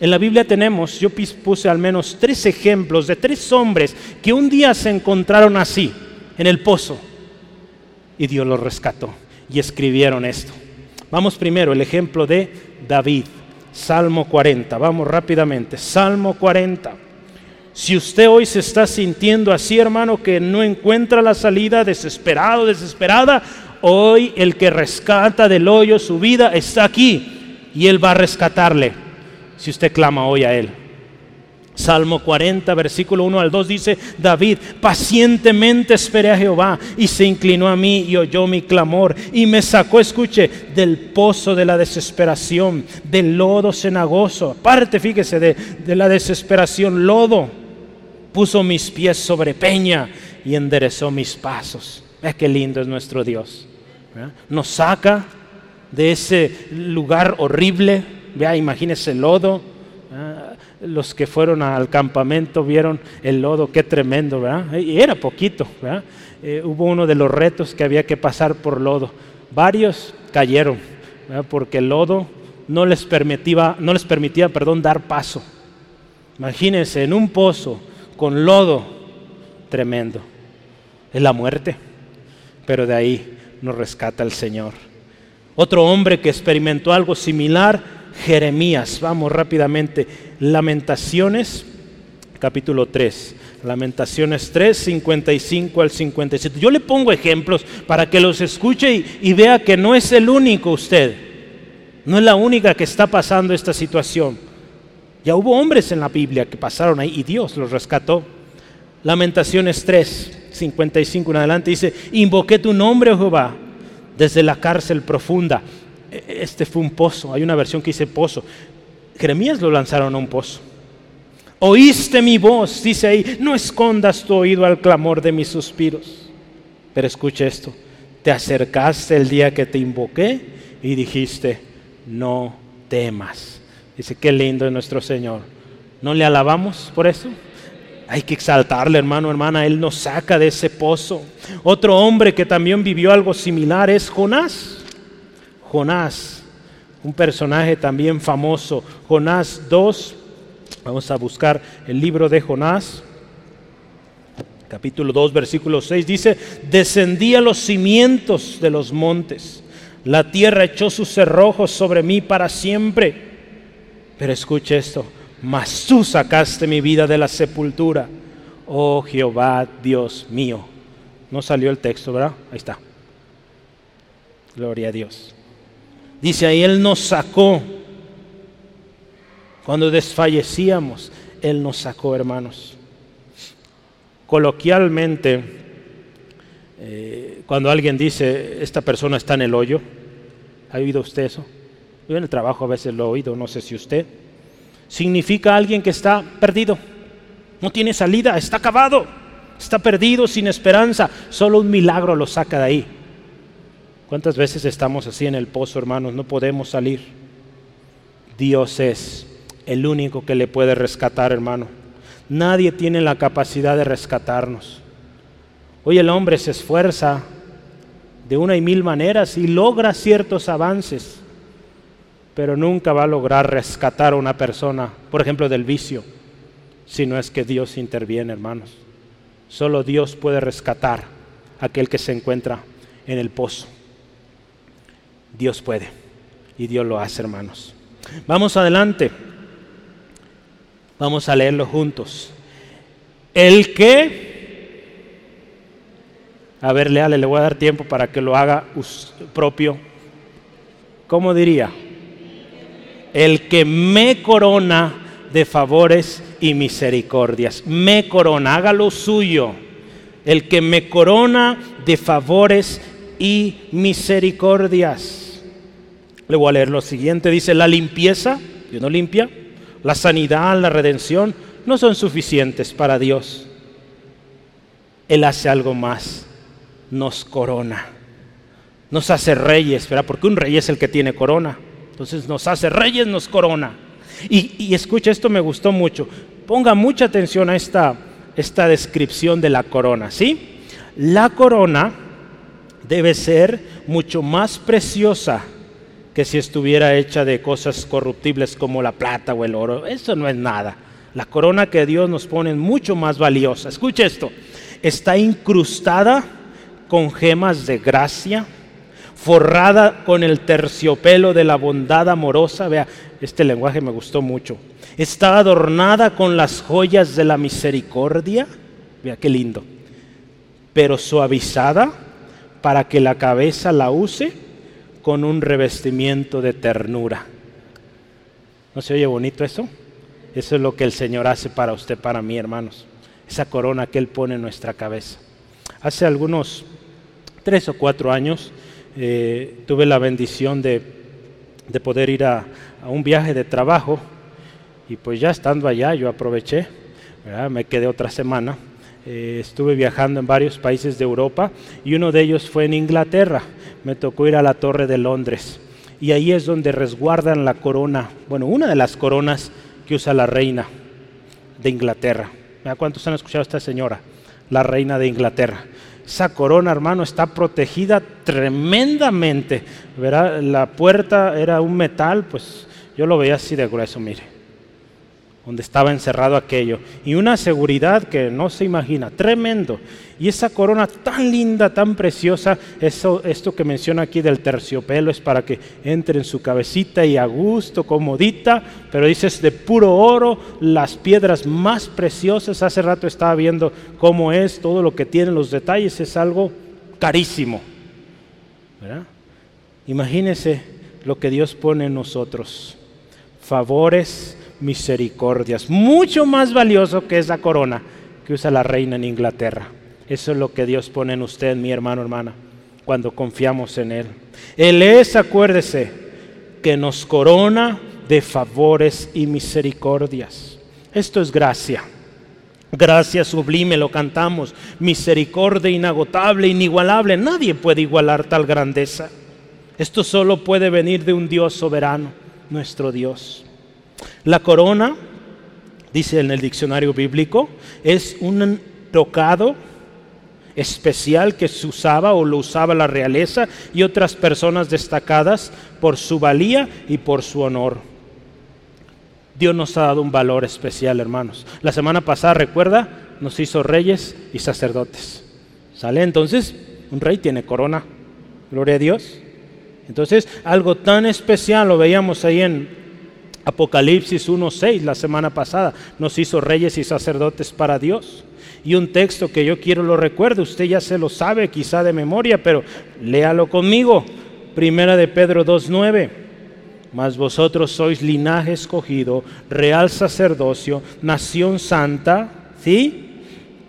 En la Biblia tenemos, yo puse al menos tres ejemplos de tres hombres que un día se encontraron así, en el pozo, y Dios los rescató y escribieron esto. Vamos primero, el ejemplo de David, Salmo 40. Vamos rápidamente, Salmo 40. Si usted hoy se está sintiendo así, hermano, que no encuentra la salida, desesperado, desesperada, hoy el que rescata del hoyo su vida está aquí y Él va a rescatarle si usted clama hoy a Él. Salmo 40, versículo 1 al 2 dice, David, pacientemente esperé a Jehová y se inclinó a mí y oyó mi clamor y me sacó, escuche, del pozo de la desesperación, del lodo cenagoso. Aparte, fíjese, de, de la desesperación, lodo. Puso mis pies sobre peña y enderezó mis pasos. Vea qué lindo es nuestro Dios. Nos saca de ese lugar horrible. Vea, imagínese el lodo los que fueron al campamento vieron el lodo, qué tremendo, ¿verdad? Y era poquito, ¿verdad? Eh, hubo uno de los retos que había que pasar por lodo. Varios cayeron, porque el lodo no les permitía, no les permitía perdón, dar paso. Imagínense, en un pozo con lodo, tremendo. Es la muerte, pero de ahí nos rescata el Señor. Otro hombre que experimentó algo similar Jeremías. Vamos rápidamente. Lamentaciones, capítulo 3. Lamentaciones 3, 55 al 57. Yo le pongo ejemplos para que los escuche y, vea que no es el único usted. No es la única que está pasando esta situación. Ya hubo hombres en la Biblia que pasaron ahí y Dios los rescató. Lamentaciones 3, 55 en adelante, dice, invoqué tu nombre, oh Jehová, desde la cárcel profunda. Este fue un pozo, hay una versión que dice pozo. Jeremías lo lanzaron a un pozo. Oíste mi voz, dice ahí, no escondas tu oído al clamor de mis suspiros. Pero escucha esto, te acercaste el día que te invoqué y dijiste, no temas. Dice, qué lindo es nuestro Señor. ¿No le alabamos por eso? Hay que exaltarle, hermano, hermana. Él nos saca de ese pozo. Otro hombre que también vivió algo similar es Jonás. Jonás, un personaje también famoso. Jonás 2. Vamos a buscar el libro de Jonás. Capítulo 2, versículo 6 dice, descendí los cimientos de los montes. La tierra echó sus cerrojos sobre mí para siempre. Pero escuche esto, mas tú sacaste mi vida de la sepultura, oh Jehová Dios mío. No salió el texto, ¿verdad? Ahí está. Gloria a Dios. Dice ahí, Él nos sacó. Cuando desfallecíamos, Él nos sacó, hermanos. Coloquialmente, eh, cuando alguien dice, esta persona está en el hoyo, ¿ha oído usted eso? Yo en el trabajo a veces lo he oído, no sé si usted significa alguien que está perdido, no tiene salida, está acabado, está perdido, sin esperanza, solo un milagro lo saca de ahí. ¿Cuántas veces estamos así en el pozo, hermanos? No podemos salir. Dios es el único que le puede rescatar, hermano. Nadie tiene la capacidad de rescatarnos. Hoy el hombre se esfuerza de una y mil maneras y logra ciertos avances pero nunca va a lograr rescatar a una persona, por ejemplo, del vicio, si no es que Dios interviene, hermanos. Solo Dios puede rescatar a aquel que se encuentra en el pozo. Dios puede y Dios lo hace, hermanos. Vamos adelante. Vamos a leerlo juntos. El que, a ver, leale, le voy a dar tiempo para que lo haga propio. ¿Cómo diría? el que me corona de favores y misericordias. Me corona, haga lo suyo. El que me corona de favores y misericordias. Le voy a leer lo siguiente. Dice, la limpieza, Dios no limpia, la sanidad, la redención, no son suficientes para Dios. Él hace algo más, nos corona, nos hace reyes, ¿verdad? Porque un rey es el que tiene corona entonces nos hace reyes, nos corona. Y, escucha, esto me gustó mucho. Ponga mucha atención a esta, esta descripción de la corona, ¿sí? La corona debe ser mucho más preciosa que si estuviera hecha de cosas corruptibles como la plata o el oro. Eso no es nada. La corona que Dios nos pone es mucho más valiosa. Escuche esto. Está incrustada con gemas de gracia, forrada con el terciopelo de la bondad amorosa. Vea, este lenguaje me gustó mucho. Está adornada con las joyas de la misericordia. Vea qué lindo. Pero suavizada para que la cabeza la use con un revestimiento de ternura. ¿No se oye bonito eso? Eso es lo que el Señor hace para usted, para mí, hermanos. Esa corona que Él pone en nuestra cabeza. Hace algunos tres o cuatro años eh, tuve la bendición de, poder ir a, un viaje de trabajo y pues ya estando allá yo aproveché, me quedé otra semana. Eh, estuve viajando en varios países de Europa y uno de ellos fue en Inglaterra. Me tocó ir a la Torre de Londres y ahí es donde resguardan la corona, bueno, una de las coronas que usa la reina de Inglaterra. ¿Cuántos han escuchado a esta señora? La reina de Inglaterra. Esa corona, hermano, está protegida tremendamente. ¿verdad? La puerta era un metal, pues yo lo veía así de grueso, mire, donde estaba encerrado aquello. Y una seguridad que no se imagina, tremendo. Y esa corona tan linda, tan preciosa, eso, esto que menciona aquí del terciopelo es para que entre en su cabecita y a gusto, comodita, pero dices de puro oro, las piedras más preciosas. Hace rato estaba viendo cómo es, todo lo que tiene, los detalles, es algo carísimo. ¿verdad? Imagínese lo que Dios pone en nosotros. Favores, misericordias, mucho más valioso que esa corona que usa la reina en Inglaterra Eso es lo que Dios pone en usted, mi hermano, hermana, cuando confiamos en Él. Él es, acuérdese, que nos corona de favores y misericordias. Esto es gracia. Gracia sublime, lo cantamos. Misericordia inagotable, inigualable. Nadie puede igualar tal grandeza. Esto solo puede venir de un Dios soberano, nuestro Dios. La corona, dice en el diccionario bíblico, es un tocado especial que se usaba o lo usaba la realeza y otras personas destacadas por su valía y por su honor. Dios nos ha dado un valor especial, hermanos. La semana pasada, recuerda, nos hizo reyes y sacerdotes. ¿Sale? Entonces, un rey tiene corona. Gloria a Dios. Entonces, algo tan especial lo veíamos ahí en Apocalipsis 1.6 la semana pasada. Nos hizo reyes y sacerdotes para Dios y un texto que yo quiero lo recuerde, usted ya se lo sabe quizá de memoria, pero léalo conmigo. Primera de Pedro 2.9. Mas vosotros sois linaje escogido, real sacerdocio, nación santa, ¿sí?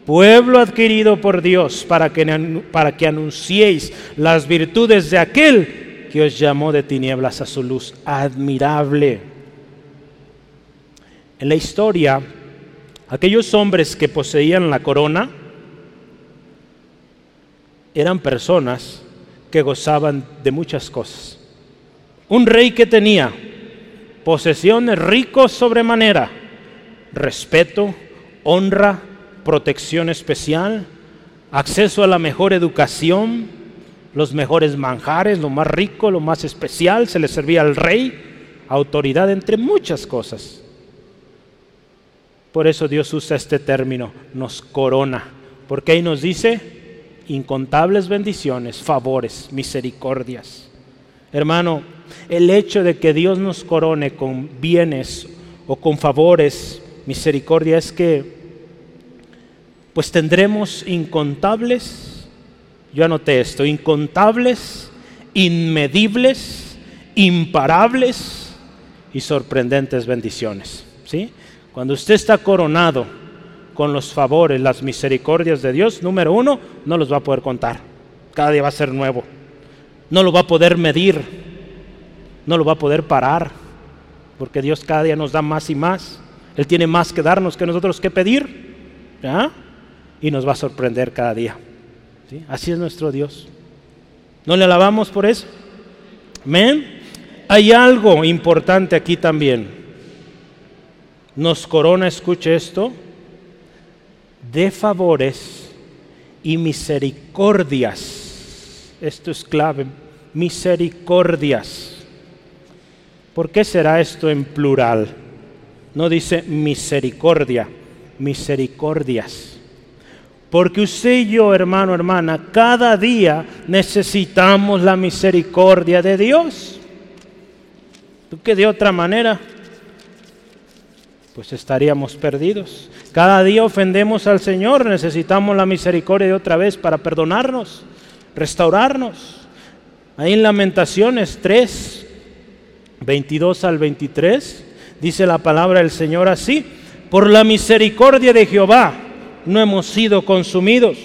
Pueblo adquirido por Dios para que, para que anunciéis las virtudes de aquel que os llamó de tinieblas a su luz admirable. En la historia Aquellos hombres que poseían la corona eran personas que gozaban de muchas cosas. Un rey que tenía posesiones ricos sobremanera, respeto, honra, protección especial, acceso a la mejor educación, los mejores manjares, lo más rico, lo más especial, se le servía al rey, autoridad entre muchas cosas. Por eso Dios usa este término, nos corona, porque ahí nos dice incontables bendiciones, favores, misericordias. Hermano, el hecho de que Dios nos corone con bienes o con favores, misericordia, es que pues tendremos incontables, yo anoté esto, incontables, inmedibles, imparables y sorprendentes bendiciones. ¿sí? Cuando usted está coronado con los favores, las misericordias de Dios, número uno, no los va a poder contar. Cada día va a ser nuevo. No lo va a poder medir. No lo va a poder parar. Porque Dios cada día nos da más y más. Él tiene más que darnos que nosotros que pedir. Y nos va a sorprender cada día. Así es nuestro Dios. ¿No le alabamos por eso? Amén. Hay algo importante aquí también nos corona, escuche esto, de favores y misericordias. Esto es clave, misericordias. ¿Por qué será esto en plural? No dice misericordia, misericordias. Porque usted y yo, hermano, hermana, cada día necesitamos la misericordia de Dios. ¿Tú qué de otra manera? Pues estaríamos perdidos. Cada día ofendemos al Señor, necesitamos la misericordia de otra vez para perdonarnos, restaurarnos. Ahí en Lamentaciones 3, 22 al 23, dice la palabra del Señor así, por la misericordia de Jehová no hemos sido consumidos,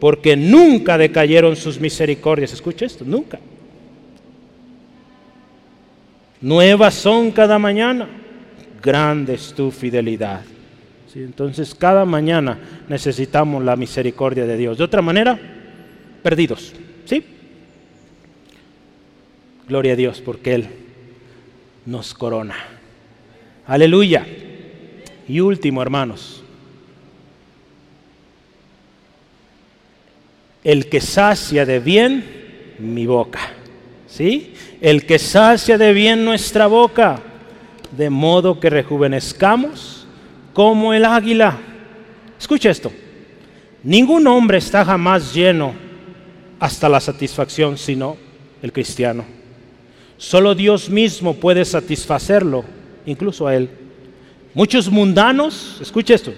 porque nunca decayeron sus misericordias. Escucha esto, nunca. Nuevas son cada mañana grande es tu fidelidad. Entonces cada mañana necesitamos la misericordia de Dios. De otra manera, perdidos. ¿Sí? Gloria a Dios porque Él nos corona. Aleluya. Y último, hermanos. El que sacia de bien mi boca. ¿Sí? El que sacia de bien nuestra boca de modo que rejuvenezcamos como el águila. Escucha esto. Ningún hombre está jamás lleno hasta la satisfacción, sino el cristiano. Solo Dios mismo puede satisfacerlo, incluso a él. Muchos mundanos, escucha esto,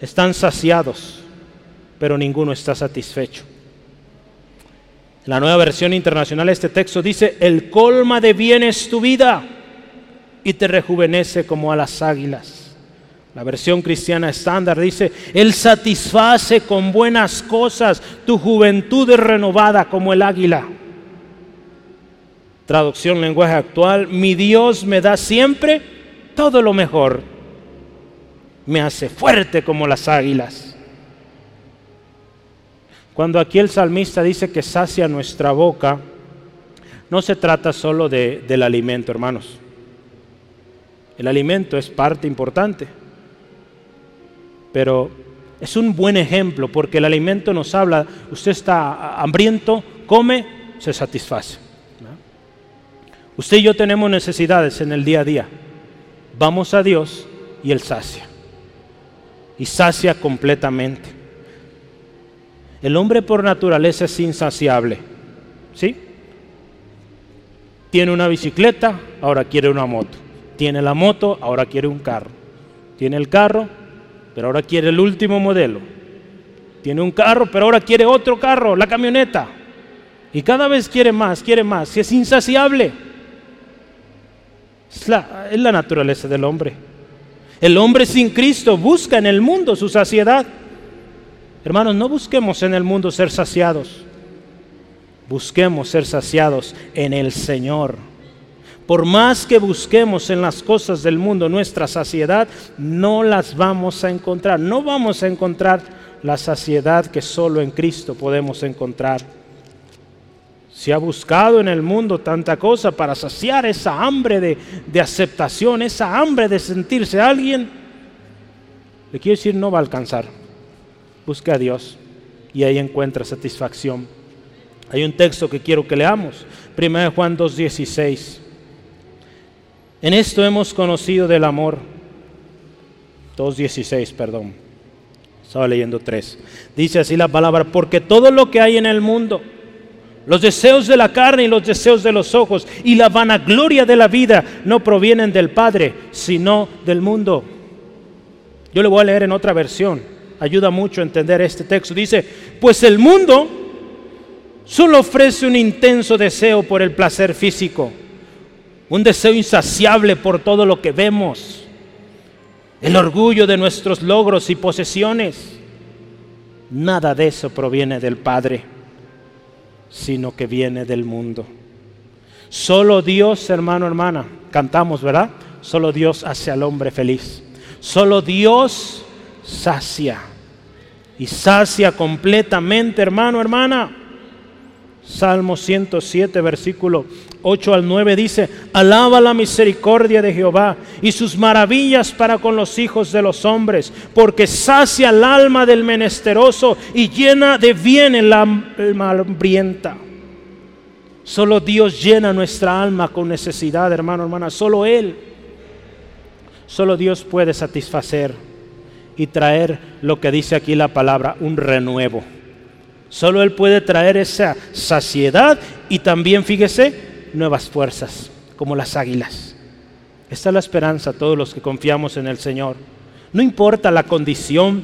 están saciados, pero ninguno está satisfecho. la nueva versión internacional este texto dice, el colma de bien es tu vida y te rejuvenece como a las águilas. La versión cristiana estándar dice, Él satisface con buenas cosas, tu juventud es renovada como el águila. Traducción lenguaje actual, mi Dios me da siempre todo lo mejor. Me hace fuerte como las águilas. Cuando aquí el salmista dice que sacia nuestra boca, no se trata solo del alimento, hermanos. El alimento es parte importante, pero es un buen ejemplo porque el alimento nos habla, usted está hambriento, come, se satisface. Usted y yo tenemos necesidades en el día a día. Vamos a Dios y Él sacia. Y sacia completamente. El hombre por naturaleza es insaciable. ¿Sí? Tiene una bicicleta, ahora quiere una moto. Tiene la moto, ahora quiere un carro. Tiene el carro, pero ahora quiere el último modelo. Tiene un carro, pero ahora quiere otro carro, la camioneta. Y cada vez quiere más, quiere más. Si es insaciable. Es la, es la naturaleza del hombre. El hombre sin Cristo busca en el mundo su saciedad. Hermanos, no busquemos en el mundo ser saciados. Busquemos ser saciados en el Señor. Por más que busquemos en las cosas del mundo nuestra saciedad, no las vamos a encontrar. No vamos a encontrar la saciedad que solo en Cristo podemos encontrar. Si ha buscado en el mundo tanta cosa para saciar esa hambre de, de aceptación, esa hambre de sentirse alguien, le quiero decir, no va a alcanzar. Busque a Dios y ahí encuentra satisfacción. Hay un texto que quiero que leamos, 1 Juan 2.16. En esto hemos conocido del amor. 2.16, perdón. Estaba leyendo 3. Dice así la palabra, porque todo lo que hay en el mundo, los deseos de la carne y los deseos de los ojos y la vanagloria de la vida no provienen del Padre, sino del mundo. Yo le voy a leer en otra versión. Ayuda mucho a entender este texto. Dice, pues el mundo solo ofrece un intenso deseo por el placer físico un deseo insaciable por todo lo que vemos, el orgullo de nuestros logros y posesiones. Nada de eso proviene del Padre, sino que viene del mundo. Solo Dios, hermano, hermana, cantamos, ¿verdad? Solo Dios hace al hombre feliz. Solo Dios sacia. Y sacia completamente, hermano, hermana. Salmo 107, versículo 8 al 9 dice, alaba la misericordia de Jehová y sus maravillas para con los hijos de los hombres, porque sacia el alma del menesteroso y llena de bien el alma hambrienta. Solo Dios llena nuestra alma con necesidad, hermano, hermana, solo Él. Solo Dios puede satisfacer y traer lo que dice aquí la palabra, un renuevo. Solo Él puede traer esa saciedad y también, fíjese, nuevas fuerzas, como las águilas. Esta es la esperanza todos los que confiamos en el Señor. No importa la condición,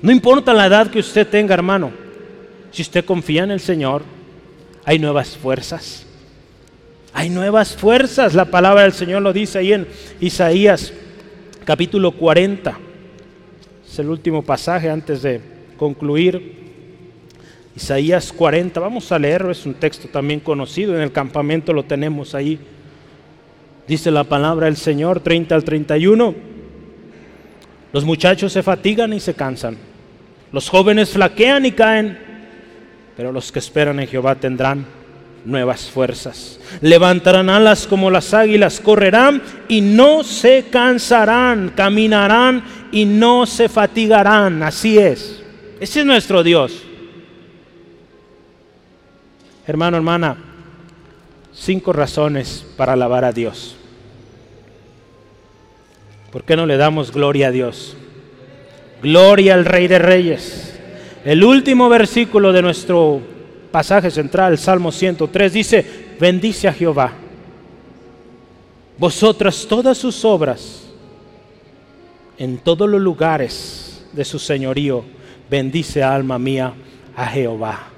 no importa la edad que usted tenga, hermano. Si usted confía en el Señor, hay nuevas fuerzas. Hay nuevas fuerzas. La palabra del Señor lo dice ahí en Isaías capítulo 40. Es el último pasaje antes de concluir. Isaías 40, vamos a leerlo, es un texto también conocido, en el campamento lo tenemos ahí. Dice la palabra del Señor 30 al 31. Los muchachos se fatigan y se cansan. Los jóvenes flaquean y caen. Pero los que esperan en Jehová tendrán nuevas fuerzas. Levantarán alas como las águilas, correrán y no se cansarán, caminarán y no se fatigarán. Así es. Ese es nuestro Dios. Hermano, hermana, cinco razones para alabar a Dios. ¿Por qué no le damos gloria a Dios? Gloria al Rey de Reyes. El último versículo de nuestro pasaje central, Salmo 103, dice, bendice a Jehová. Vosotras todas sus obras, en todos los lugares de su señorío, bendice alma mía a Jehová.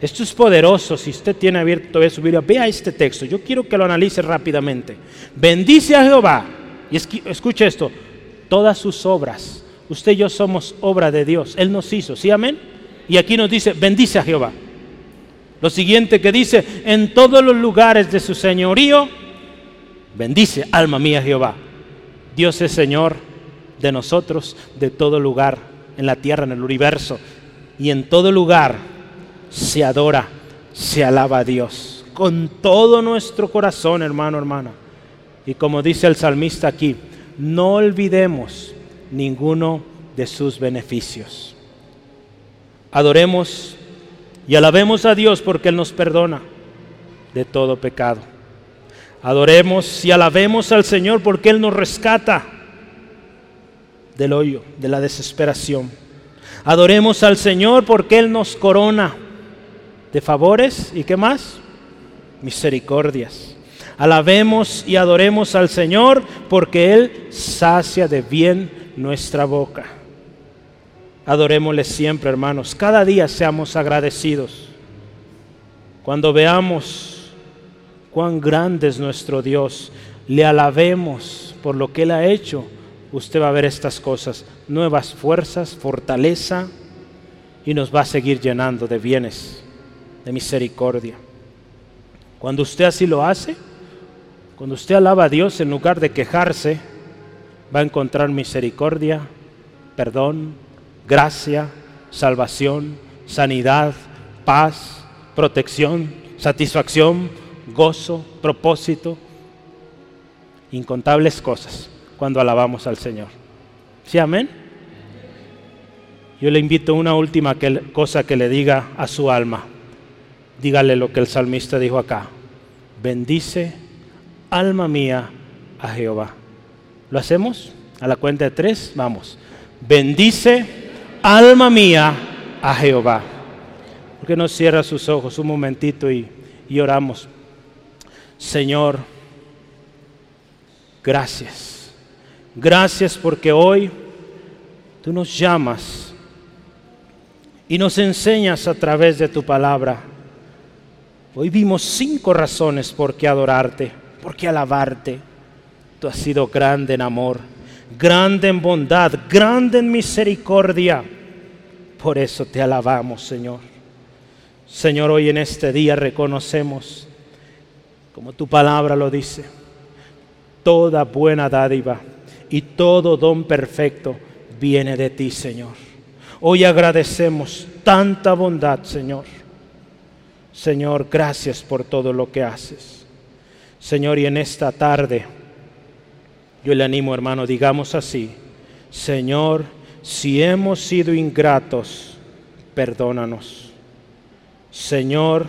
Esto es poderoso. Si usted tiene abierto su Biblia, vea este texto. Yo quiero que lo analice rápidamente. Bendice a Jehová. Y escuche esto. todas sus obras. Usted y yo somos obra de Dios. Él nos hizo, ¿sí? Amén. Y aquí nos dice, bendice a Jehová. Lo siguiente que dice, en todos los lugares de su señorío, bendice, alma mía, Jehová. Dios es Señor de nosotros, de todo lugar, en la tierra, en el universo. Y en todo lugar se adora, se alaba a Dios. Con todo nuestro corazón, hermano, hermana. Y como dice el salmista aquí, no olvidemos ninguno de sus beneficios. Adoremos y alabemos a Dios porque Él nos perdona de todo pecado. Adoremos y alabemos al Señor porque Él nos rescata del hoyo, de la desesperación. Adoremos al Señor porque Él nos corona de favores y qué más? Misericordias. Alabemos y adoremos al Señor porque Él sacia de bien nuestra boca. Adorémosle siempre, hermanos. Cada día seamos agradecidos. Cuando veamos cuán grande es nuestro Dios, le alabemos por lo que Él ha hecho, usted va a ver estas cosas, nuevas fuerzas, fortaleza, y nos va a seguir llenando de bienes, de misericordia. Cuando usted así lo hace, cuando usted alaba a Dios en lugar de quejarse, va a encontrar misericordia, perdón, gracia, salvación, sanidad, paz, protección, satisfacción, gozo, propósito, incontables cosas cuando alabamos al Señor. ¿Sí, amén? Yo le invito una última cosa que le diga a su alma. Dígale lo que el salmista dijo acá. Bendice, alma mía, a Jehová. ¿Lo hacemos? A la cuenta de tres, vamos. Bendice, alma mía, a Jehová. ¿Por qué no cierra sus ojos un momentito y, y oramos? Señor, gracias. Gracias porque hoy tú nos llamas y nos enseñas a través de tu palabra. Hoy vimos cinco razones por qué adorarte, por qué alabarte Tú has sido grande en amor, grande en bondad, grande en misericordia. Por eso te alabamos, Señor. Señor, hoy en este día reconocemos, como tu palabra lo dice, toda buena dádiva y todo don perfecto viene de ti, Señor. Hoy agradecemos tanta bondad, Señor. Señor, gracias por todo lo que haces. Señor, y en esta tarde yo le animo, hermano, digamos así, Señor, si hemos sido ingratos, perdónanos. Señor,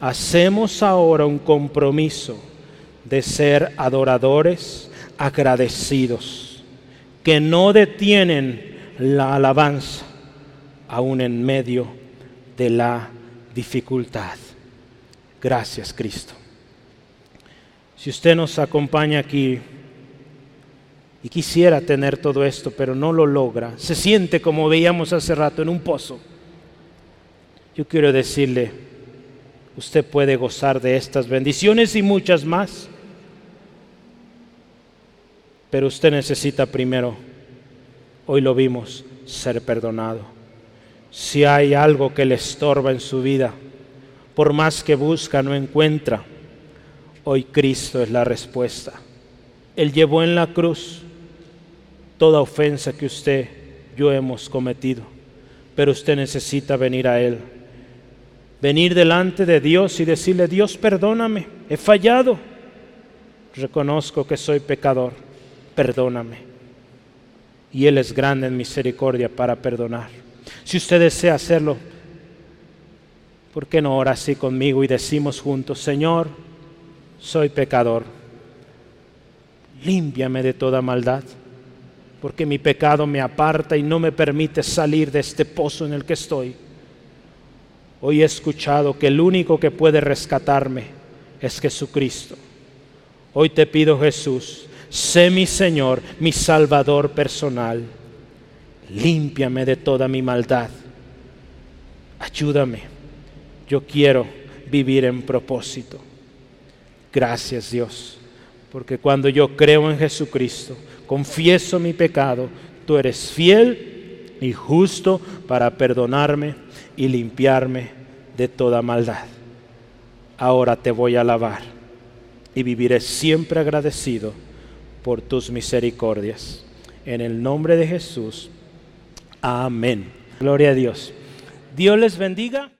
hacemos ahora un compromiso de ser adoradores agradecidos, que no detienen la alabanza aún en medio de la dificultad. Gracias, Cristo. Si usted nos acompaña aquí, y quisiera tener todo esto, pero no lo logra. Se siente como veíamos hace rato en un pozo. Yo quiero decirle, usted puede gozar de estas bendiciones y muchas más, pero usted necesita primero, hoy lo vimos, ser perdonado. Si hay algo que le estorba en su vida, por más que busca, no encuentra, hoy Cristo es la respuesta. Él llevó en la cruz toda ofensa que usted, yo hemos cometido. Pero usted necesita venir a Él. Venir delante de Dios y decirle, Dios, perdóname, he fallado. Reconozco que soy pecador, perdóname. Y Él es grande en misericordia para perdonar. Si usted desea hacerlo, ¿por qué no ora así conmigo y decimos juntos, Señor, soy pecador, límpiame de toda maldad? porque mi pecado me aparta y no me permite salir de este pozo en el que estoy. Hoy he escuchado que el único que puede rescatarme es Jesucristo. Hoy te pido Jesús, sé mi Señor, mi Salvador personal. Límpiame de toda mi maldad. Ayúdame. Yo quiero vivir en propósito. Gracias Dios, porque cuando yo creo en Jesucristo, confieso mi pecado, tú eres fiel y justo para perdonarme y limpiarme de toda maldad. Ahora te voy a alabar y viviré siempre agradecido por tus misericordias. En el nombre de Jesús. Amén. Gloria a Dios. Dios les bendiga.